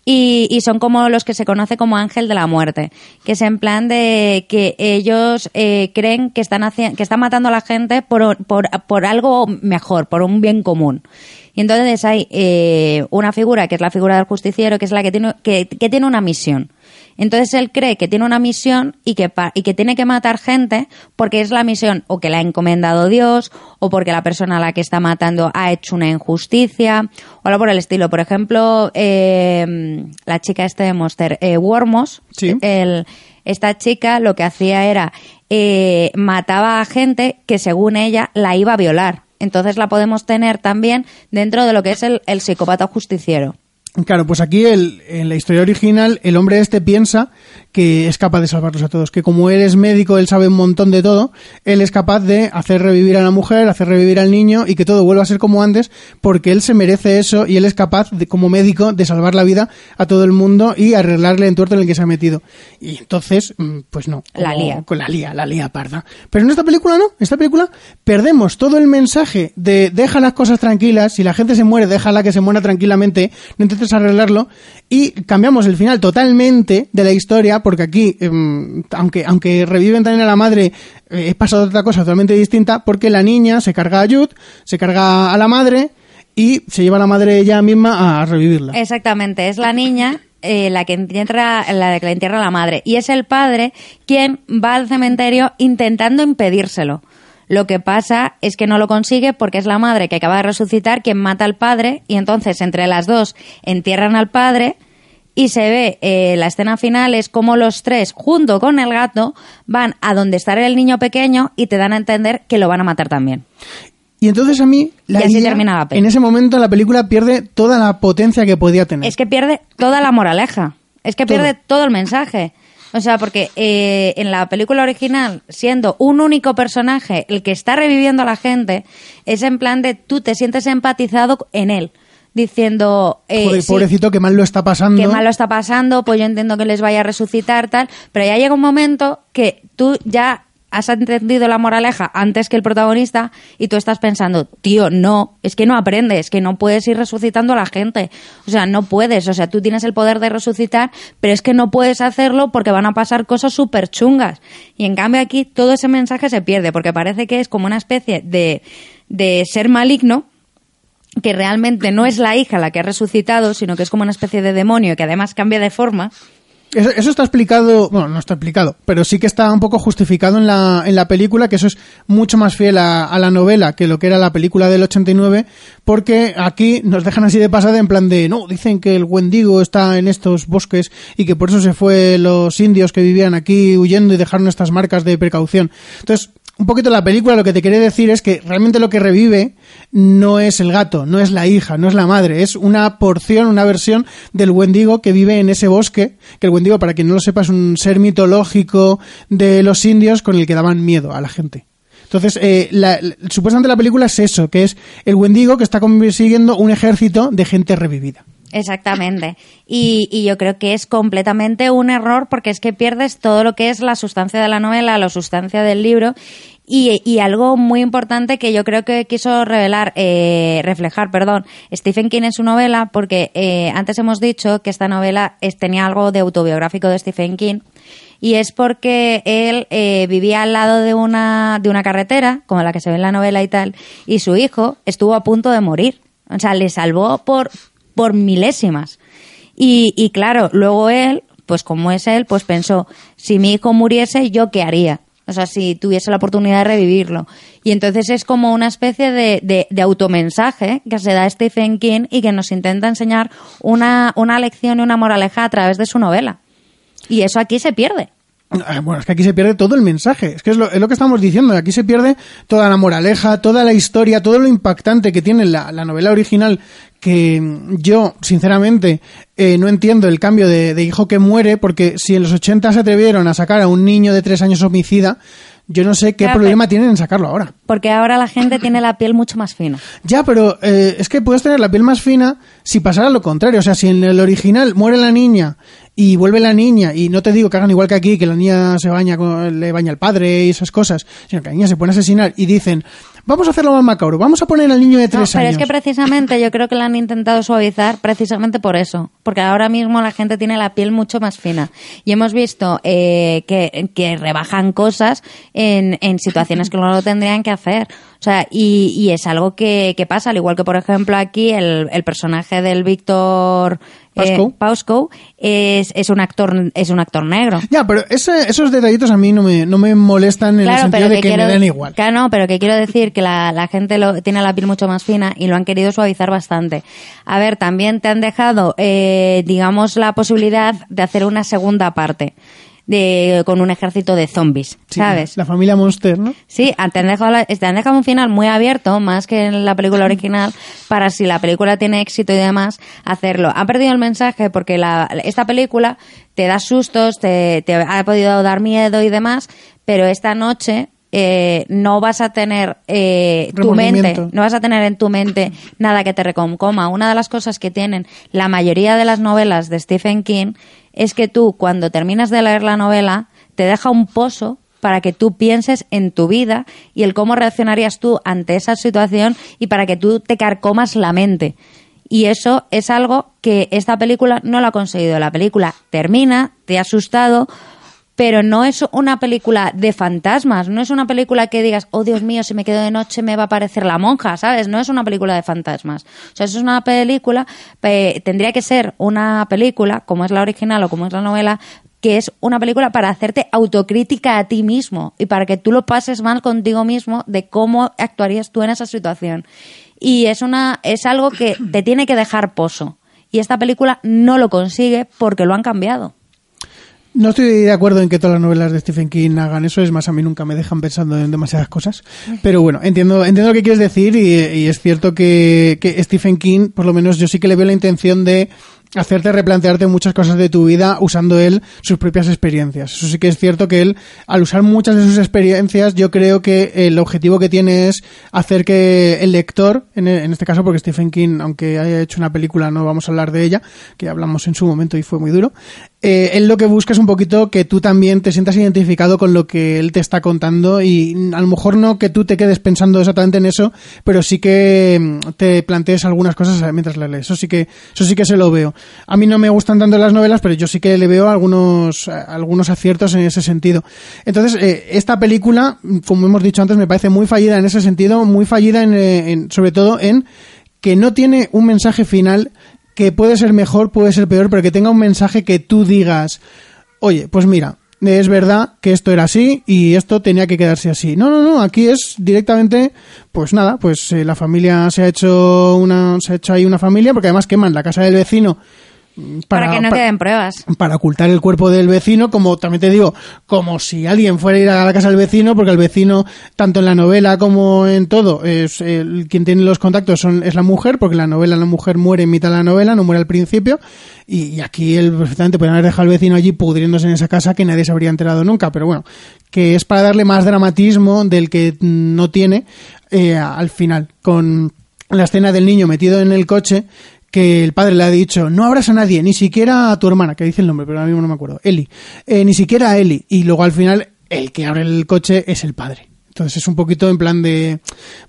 S2: y, y son como los que se conoce como ángel de la muerte, que es en plan de que ellos eh, creen que están haciendo, que están matando a la gente por, por, por algo mejor, por un bien común. Y entonces hay eh, una figura que es la figura del justiciero, que es la que tiene, que, que tiene una misión. Entonces él cree que tiene una misión y que, y que tiene que matar gente porque es la misión o que le ha encomendado Dios o porque la persona a la que está matando ha hecho una injusticia o algo por el estilo. Por ejemplo, eh, la chica este de Monster, eh, Wormos,
S1: Sí.
S2: el- esta chica lo que hacía era eh, mataba a gente que según ella la iba a violar. Entonces la podemos tener también dentro de lo que es el, el psicópata justiciero.
S1: Claro, pues aquí el- en la historia original el hombre este piensa que es capaz de salvarlos a todos, que como él es médico, él sabe un montón de todo, él es capaz de hacer revivir a la mujer, hacer revivir al niño y que todo vuelva a ser como antes, porque él se merece eso y él es capaz, de, como médico, de salvar la vida a todo el mundo y arreglarle el entuerto en el que se ha metido. Y entonces, mm, pues no.
S2: La lía.
S1: Con la lía, la lía parda. Pero en esta película no, en esta película perdemos todo el mensaje de deja las cosas tranquilas, si la gente se muere, déjala que se muera tranquilamente, no intentes arreglarlo, y cambiamos el final totalmente de la historia, porque aquí, em, aunque, aunque reviven también a la madre, eh, pasa otra cosa totalmente distinta, porque la niña se carga a Jude, se carga a la madre, y se lleva a la madre ella misma a revivirla.
S2: Exactamente, es la niña eh, la que entierra la que le entierra la madre y es el padre quien va al cementerio intentando impedírselo. Lo que pasa es que no lo consigue porque es la madre que acaba de resucitar quien mata al padre y entonces entre las dos entierran al padre y se ve eh, la escena final es como los tres junto con el gato van a donde está el niño pequeño y te dan a entender que lo van a matar también.
S1: Y entonces a mí, la en ese momento la película pierde toda la potencia que podía tener.
S2: Es que pierde toda la moraleja. Es que pierde todo, el mensaje. O sea, porque eh, en la película original, siendo un único personaje el que está reviviendo a la gente, es en plan de tú te sientes empatizado en él. diciendo... eh,
S1: Joder,
S2: sí,
S1: pobrecito, que mal lo está pasando.
S2: qué mal lo está pasando, pues yo entiendo que les vaya a resucitar, tal, pero ya llega un momento que tú ya has entendido la moraleja antes que el protagonista y tú estás pensando, tío, no, es que no aprendes, que no puedes ir resucitando a la gente. O sea, no puedes, o sea, tú tienes el poder de resucitar, pero es que no puedes hacerlo porque van a pasar cosas súper chungas. Y en cambio aquí todo ese mensaje se pierde porque parece que es como una especie de, de ser maligno que realmente no es la hija la que ha resucitado, sino que es como una especie de demonio que además cambia de forma.
S1: Eso, eso está explicado, bueno, no está explicado, pero sí que está un poco justificado en la, en la película, que eso es mucho más fiel a, a la novela que lo que era la película del 89, porque aquí nos dejan así de pasada en plan de, no, dicen que el Wendigo está en estos bosques y que por eso se fue los indios que vivían aquí huyendo y dejaron estas marcas de precaución. Entonces, un poquito la película lo que te quiere decir es que realmente lo que revive no es el gato, no es la hija, no es la madre, es una porción, una versión del Wendigo que vive en ese bosque, que el Wendigo, para quien no lo sepa, es un ser mitológico de los indios con el que daban miedo a la gente. Entonces, eh, la- supuestamente la película es eso, que es el Wendigo que está consiguiendo un ejército de gente revivida.
S2: Exactamente. Y, y yo creo que es completamente un error porque es que pierdes todo lo que es la sustancia de la novela, la sustancia del libro. Y, algo muy importante que yo creo que quiso revelar, eh, reflejar, perdón, Stephen King en su novela, porque eh, antes hemos dicho que esta novela tenía algo de autobiográfico de Stephen King, y es porque él eh, vivía al lado de una, de una carretera, como la que se ve en la novela y tal, y su hijo estuvo a punto de morir. O sea, le salvó por, por milésimas. Y, y claro, luego él, pues como es él, pues pensó, si mi hijo muriese, ¿yo qué haría? O sea, si tuviese la oportunidad de revivirlo. Y entonces es como una especie de, de, de automensaje que se da Stephen King y que nos intenta enseñar una, una lección y una moraleja a través de su novela. Y eso aquí se pierde.
S1: Ah, Bueno, es que aquí se pierde todo el mensaje. Es que es lo, es lo que estamos diciendo. Aquí se pierde toda la moraleja, toda la historia, todo lo impactante que tiene la, la novela original. Que yo, sinceramente, eh, no entiendo el cambio de, de hijo que muere, porque si en los 80 se atrevieron a sacar a un niño de tres años homicida, yo no sé qué
S2: Claro,
S1: problema tienen en sacarlo ahora.
S2: Porque ahora la gente tiene la piel mucho más fina.
S1: Ya, pero eh, es que puedes tener la piel más fina si pasara lo contrario. O sea, si en el original muere la niña y vuelve la niña, y no te digo que hagan igual que aquí, que la niña se baña, con, le baña al padre y esas cosas, sino que la niña se pone a asesinar y dicen, vamos a hacerlo más macabro, vamos a poner al niño de
S2: No,
S1: tres
S2: pero
S1: años.
S2: es que precisamente yo creo que la han intentado suavizar precisamente por eso, porque ahora mismo la gente tiene la piel mucho más fina y hemos visto eh, que, que rebajan cosas en, en situaciones que no lo tendrían que hacer. O sea, y, y es algo que, que pasa, al igual que por ejemplo aquí el, el personaje del Víctor eh,
S1: Pascoe.
S2: Pascoe es, es un actor es un actor negro.
S1: Ya, pero ese- esos detallitos a mí no me, no me molestan en el sentido de que me den igual.
S2: Claro, no, pero que quiero decir que la, la gente lo, tiene la piel mucho más fina y lo han querido suavizar bastante. A ver, también te han dejado, eh, digamos, la posibilidad de hacer una segunda parte. De, con un ejército de zombies,
S1: Sí,
S2: ¿sabes?
S1: La familia Monster, ¿no?
S2: Sí, te han, dejado la- te han dejado un final muy abierto, más que en la película original, para si la película tiene éxito y demás, hacerlo. Han perdido el mensaje porque la, esta película te da sustos, te, te ha podido dar miedo y demás, pero esta noche eh, no vas a tener eh, tu mente, no vas a tener en tu mente nada que te reconcoma. Una de las cosas que tienen la mayoría de las novelas de Stephen King es que tú, cuando terminas de leer la novela, te deja un pozo para que tú pienses en tu vida y el cómo reaccionarías tú ante esa situación y para que tú te carcomas la mente. Y eso es algo que esta película no lo ha conseguido. La película termina, te ha asustado, pero no es una película de fantasmas, no es una película que digas, oh Dios mío, si me quedo de noche me va a aparecer la monja, ¿sabes? No es una película de fantasmas. O sea, es una película, eh, tendría que ser una película, como es la original o como es la novela, que es una película para hacerte autocrítica a ti mismo y para que tú lo pases mal contigo mismo de cómo actuarías tú en esa situación. Y es una es algo que te tiene que dejar pozo. Y esta película no lo consigue porque lo han cambiado.
S1: No estoy de acuerdo en que todas las novelas de Stephen King hagan eso, es más, a mí nunca me dejan pensando en demasiadas cosas. Pero bueno, entiendo, entiendo lo que quieres decir y, y es cierto que, que Stephen King, por lo menos yo sí que le veo la intención de hacerte replantearte muchas cosas de tu vida usando él sus propias experiencias. Eso sí que es cierto que él, al usar muchas de sus experiencias, yo creo que el objetivo que tiene es hacer que el lector, en, en este caso porque Stephen King, aunque haya hecho una película, no vamos a hablar de ella, que hablamos en su momento y fue muy duro, eh, él lo que busca es un poquito que tú también te sientas identificado con lo que él te está contando y a lo mejor no que tú te quedes pensando exactamente en eso, pero sí que mm, te plantees algunas cosas mientras la lees. Eso sí que, eso sí que se lo veo. A mí no me gustan tanto las novelas, pero yo sí que le veo algunos, eh, algunos aciertos en ese sentido. Entonces, eh, esta película, como hemos dicho antes, me parece muy fallida en ese sentido, muy fallida en, eh, en- sobre todo en que no tiene un mensaje final que puede ser mejor, puede ser peor, pero que tenga un mensaje que tú digas, oye, pues mira, es verdad que esto era así y esto tenía que quedarse así. No, no, no, aquí es directamente, pues nada, pues eh, la familia se ha hecho una, se ha hecho ahí una familia, porque además queman la casa del vecino.
S2: Para, que no queden pruebas.
S1: para ocultar el cuerpo del vecino, como también te digo, como si alguien fuera a ir a la casa del vecino, porque el vecino, tanto en la novela como en todo, es el, quien tiene los contactos son, es la mujer, porque en la novela la mujer muere en mitad de la novela, no muere al principio, y, y aquí él perfectamente podrían haber dejado al vecino allí pudriéndose en esa casa que nadie se habría enterado nunca, pero bueno, que es para darle más dramatismo del que no tiene eh, al final, con la escena del niño metido en el coche, que el padre le ha dicho, no abras a nadie, ni siquiera a tu hermana, que dice el nombre, pero ahora mismo no me acuerdo, Eli, Eh, ni siquiera a Eli, y luego al final el que abre el coche es el padre. Entonces es un poquito en plan de,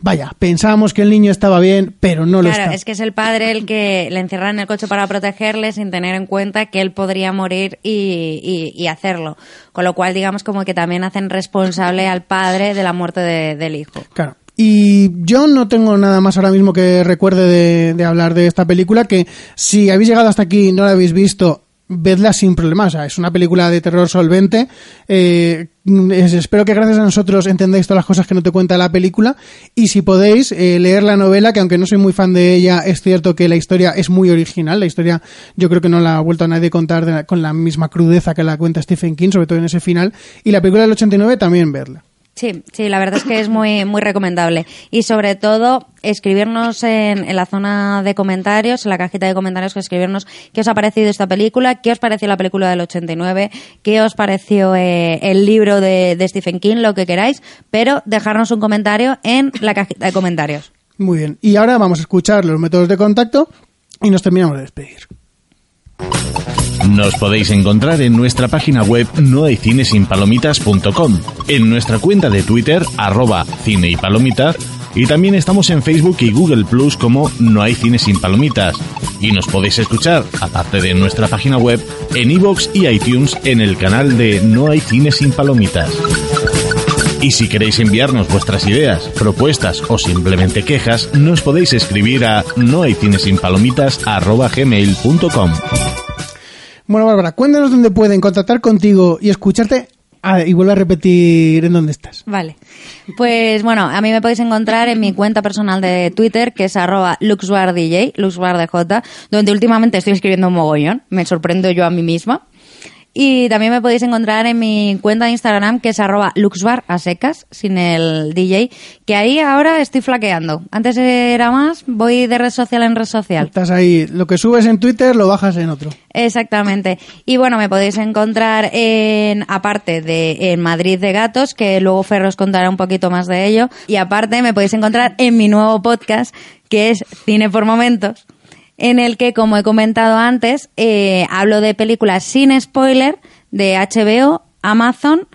S1: vaya, pensábamos que el niño estaba bien, pero no lo
S2: Claro,
S1: está.
S2: es que es el padre el que le encierra en el coche para protegerle sin tener en cuenta que él podría morir y, y- y hacerlo. Con lo cual, digamos, como que también hacen responsable al padre de la muerte de- del hijo.
S1: Claro. Y yo no tengo nada más ahora mismo que recuerde de, de hablar de esta película, que si habéis llegado hasta aquí y no la habéis visto, vedla sin problemas. O sea, es una película de terror solvente. Eh, es- espero que gracias a nosotros entendáis todas las cosas que no te cuenta la película. Y si podéis, eh, leer la novela, que aunque no soy muy fan de ella, es cierto que la historia es muy original. La historia yo creo que no la ha vuelto a nadie contar la- con la misma crudeza que la cuenta Stephen King, sobre todo en ese final. Y la película del 89 también verla.
S2: Sí, sí, la verdad es que es muy, (laughs) muy recomendable. Y sobre todo, escribirnos en, la zona de comentarios, en la cajita de comentarios, que escribirnos qué os ha parecido esta película, qué os pareció la película del 89, qué os pareció eh, el libro de Stephen King, lo que queráis, pero dejarnos un comentario en la cajita de comentarios.
S1: Muy bien. Y ahora vamos a escuchar los métodos de contacto y nos terminamos de despedir.
S8: Nos podéis encontrar en nuestra página web nohaycinesinpalomitas.com, en nuestra cuenta de Twitter, arroba cine y palomitas, y también estamos en Facebook y Google Plus como No hay cine sin palomitas. Y nos podéis escuchar, aparte de nuestra página web, en iVoox y iTunes en el canal de No hay cine sin palomitas. Y si queréis enviarnos vuestras ideas, propuestas o simplemente quejas, nos podéis escribir a nohaycinesinpalomitas.gmail.com
S1: Bueno, Bárbara, cuéntanos dónde pueden contactar contigo y escucharte. Ah, y vuelve a repetir en dónde estás.
S2: Vale. Pues bueno, a mí me podéis encontrar en mi cuenta personal de Twitter, que es arroba luxbardj, luxbardj, donde últimamente estoy escribiendo un mogollón. Me sorprendo yo a mí misma. Y también me podéis encontrar en mi cuenta de Instagram, que es arroba luxbar a secas, sin el DJ, que ahí ahora estoy flaqueando. Antes era más, voy de red social en red social.
S1: Estás ahí, lo que subes en Twitter lo bajas en otro.
S2: Exactamente. Y bueno, me podéis encontrar en, aparte de en Madrid de Gatos, que luego Ferro os contará un poquito más de ello. Y aparte me podéis encontrar en mi nuevo podcast, que es Cine por Momentos, en el que, como he comentado antes, eh, hablo de películas sin spoiler de HBO, Amazon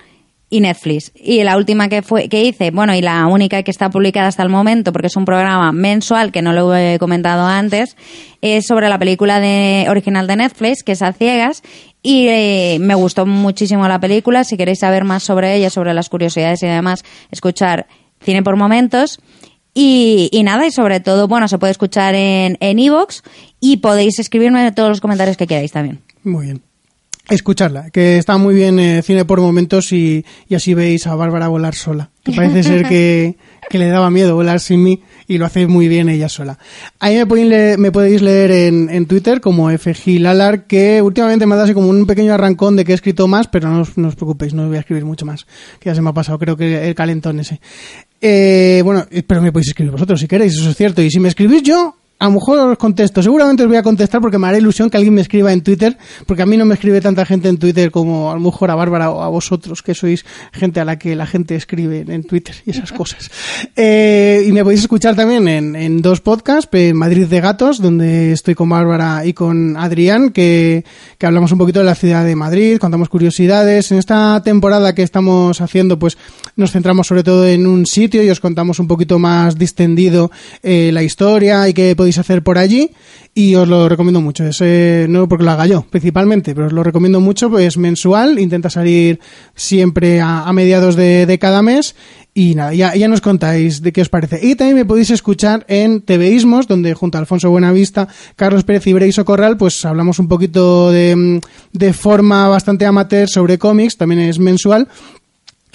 S2: y Netflix. Y la última que fue que hice, bueno, y la única que está publicada hasta el momento, porque es un programa mensual que no lo he comentado antes, es sobre la película de original de Netflix, que es A Ciegas. Y eh, me gustó muchísimo la película. Si queréis saber más sobre ella, sobre las curiosidades y demás, escuchar Cine por Momentos. Y, y nada, y sobre todo, bueno, se puede escuchar en en iVoox y podéis escribirme todos los comentarios que queráis también.
S1: Muy bien. Escucharla, que está muy bien eh, cine por momentos y, y así veis a Bárbara volar sola. Que parece ser que, (laughs) que le daba miedo volar sin mí y lo hace muy bien ella sola. Ahí me, podéis leer, me podéis leer en, en Twitter como FGLalar, que últimamente me ha dado así como un pequeño arrancón de que he escrito más, pero no os, no os preocupéis, no voy a escribir mucho más, que ya se me ha pasado, creo que el calentón ese. Eh, bueno, pero me podéis escribir vosotros si queréis, eso es cierto. Y si me escribís yo, a lo mejor os contesto, seguramente os voy a contestar porque me hará ilusión que alguien me escriba en Twitter, porque a mí no me escribe tanta gente en Twitter como a lo mejor a Bárbara o a vosotros, que sois gente a la que la gente escribe en Twitter y esas cosas. (laughs) Eh, y me podéis escuchar también en, en dos podcasts, en Madrid de Gatos, donde estoy con Bárbara y con Adrián, que, que hablamos un poquito de la ciudad de Madrid, contamos curiosidades. En esta temporada que estamos haciendo, pues nos centramos sobre todo en un sitio y os contamos un poquito más distendido eh, la historia y qué podéis hacer por allí y os lo recomiendo mucho. Es, eh, no porque lo haga yo principalmente, pero os lo recomiendo mucho, pues mensual, intenta salir siempre a, mediados de, de cada mes y nada, ya, ya nos contáis de qué os parece. Y también me podéis escuchar en TVismos, donde junto a Alfonso Buenavista, Carlos Pérez y Breiso Corral, pues hablamos un poquito de, de forma bastante amateur sobre cómics, también es mensual.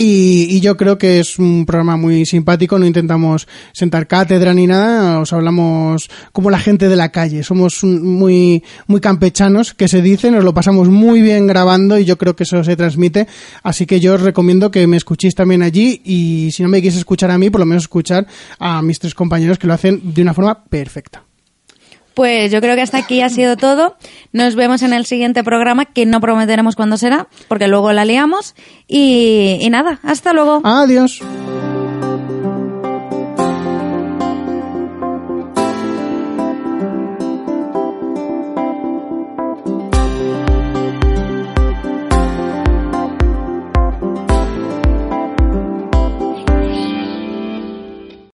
S1: Y, y yo creo que es un programa muy simpático, no intentamos sentar cátedra ni nada, os hablamos como la gente de la calle, somos un- muy, muy campechanos, que se dice, nos lo pasamos muy bien grabando y yo creo que eso se transmite, así que yo os recomiendo que me escuchéis también allí y si no me quieres escuchar a mí, por lo menos escuchar a mis tres compañeros que lo hacen de una forma perfecta.
S2: Pues yo creo que hasta aquí ha sido todo. Nos vemos en el siguiente programa, que no prometeremos cuándo será, porque luego la liamos. Y, y nada, hasta luego.
S1: Adiós.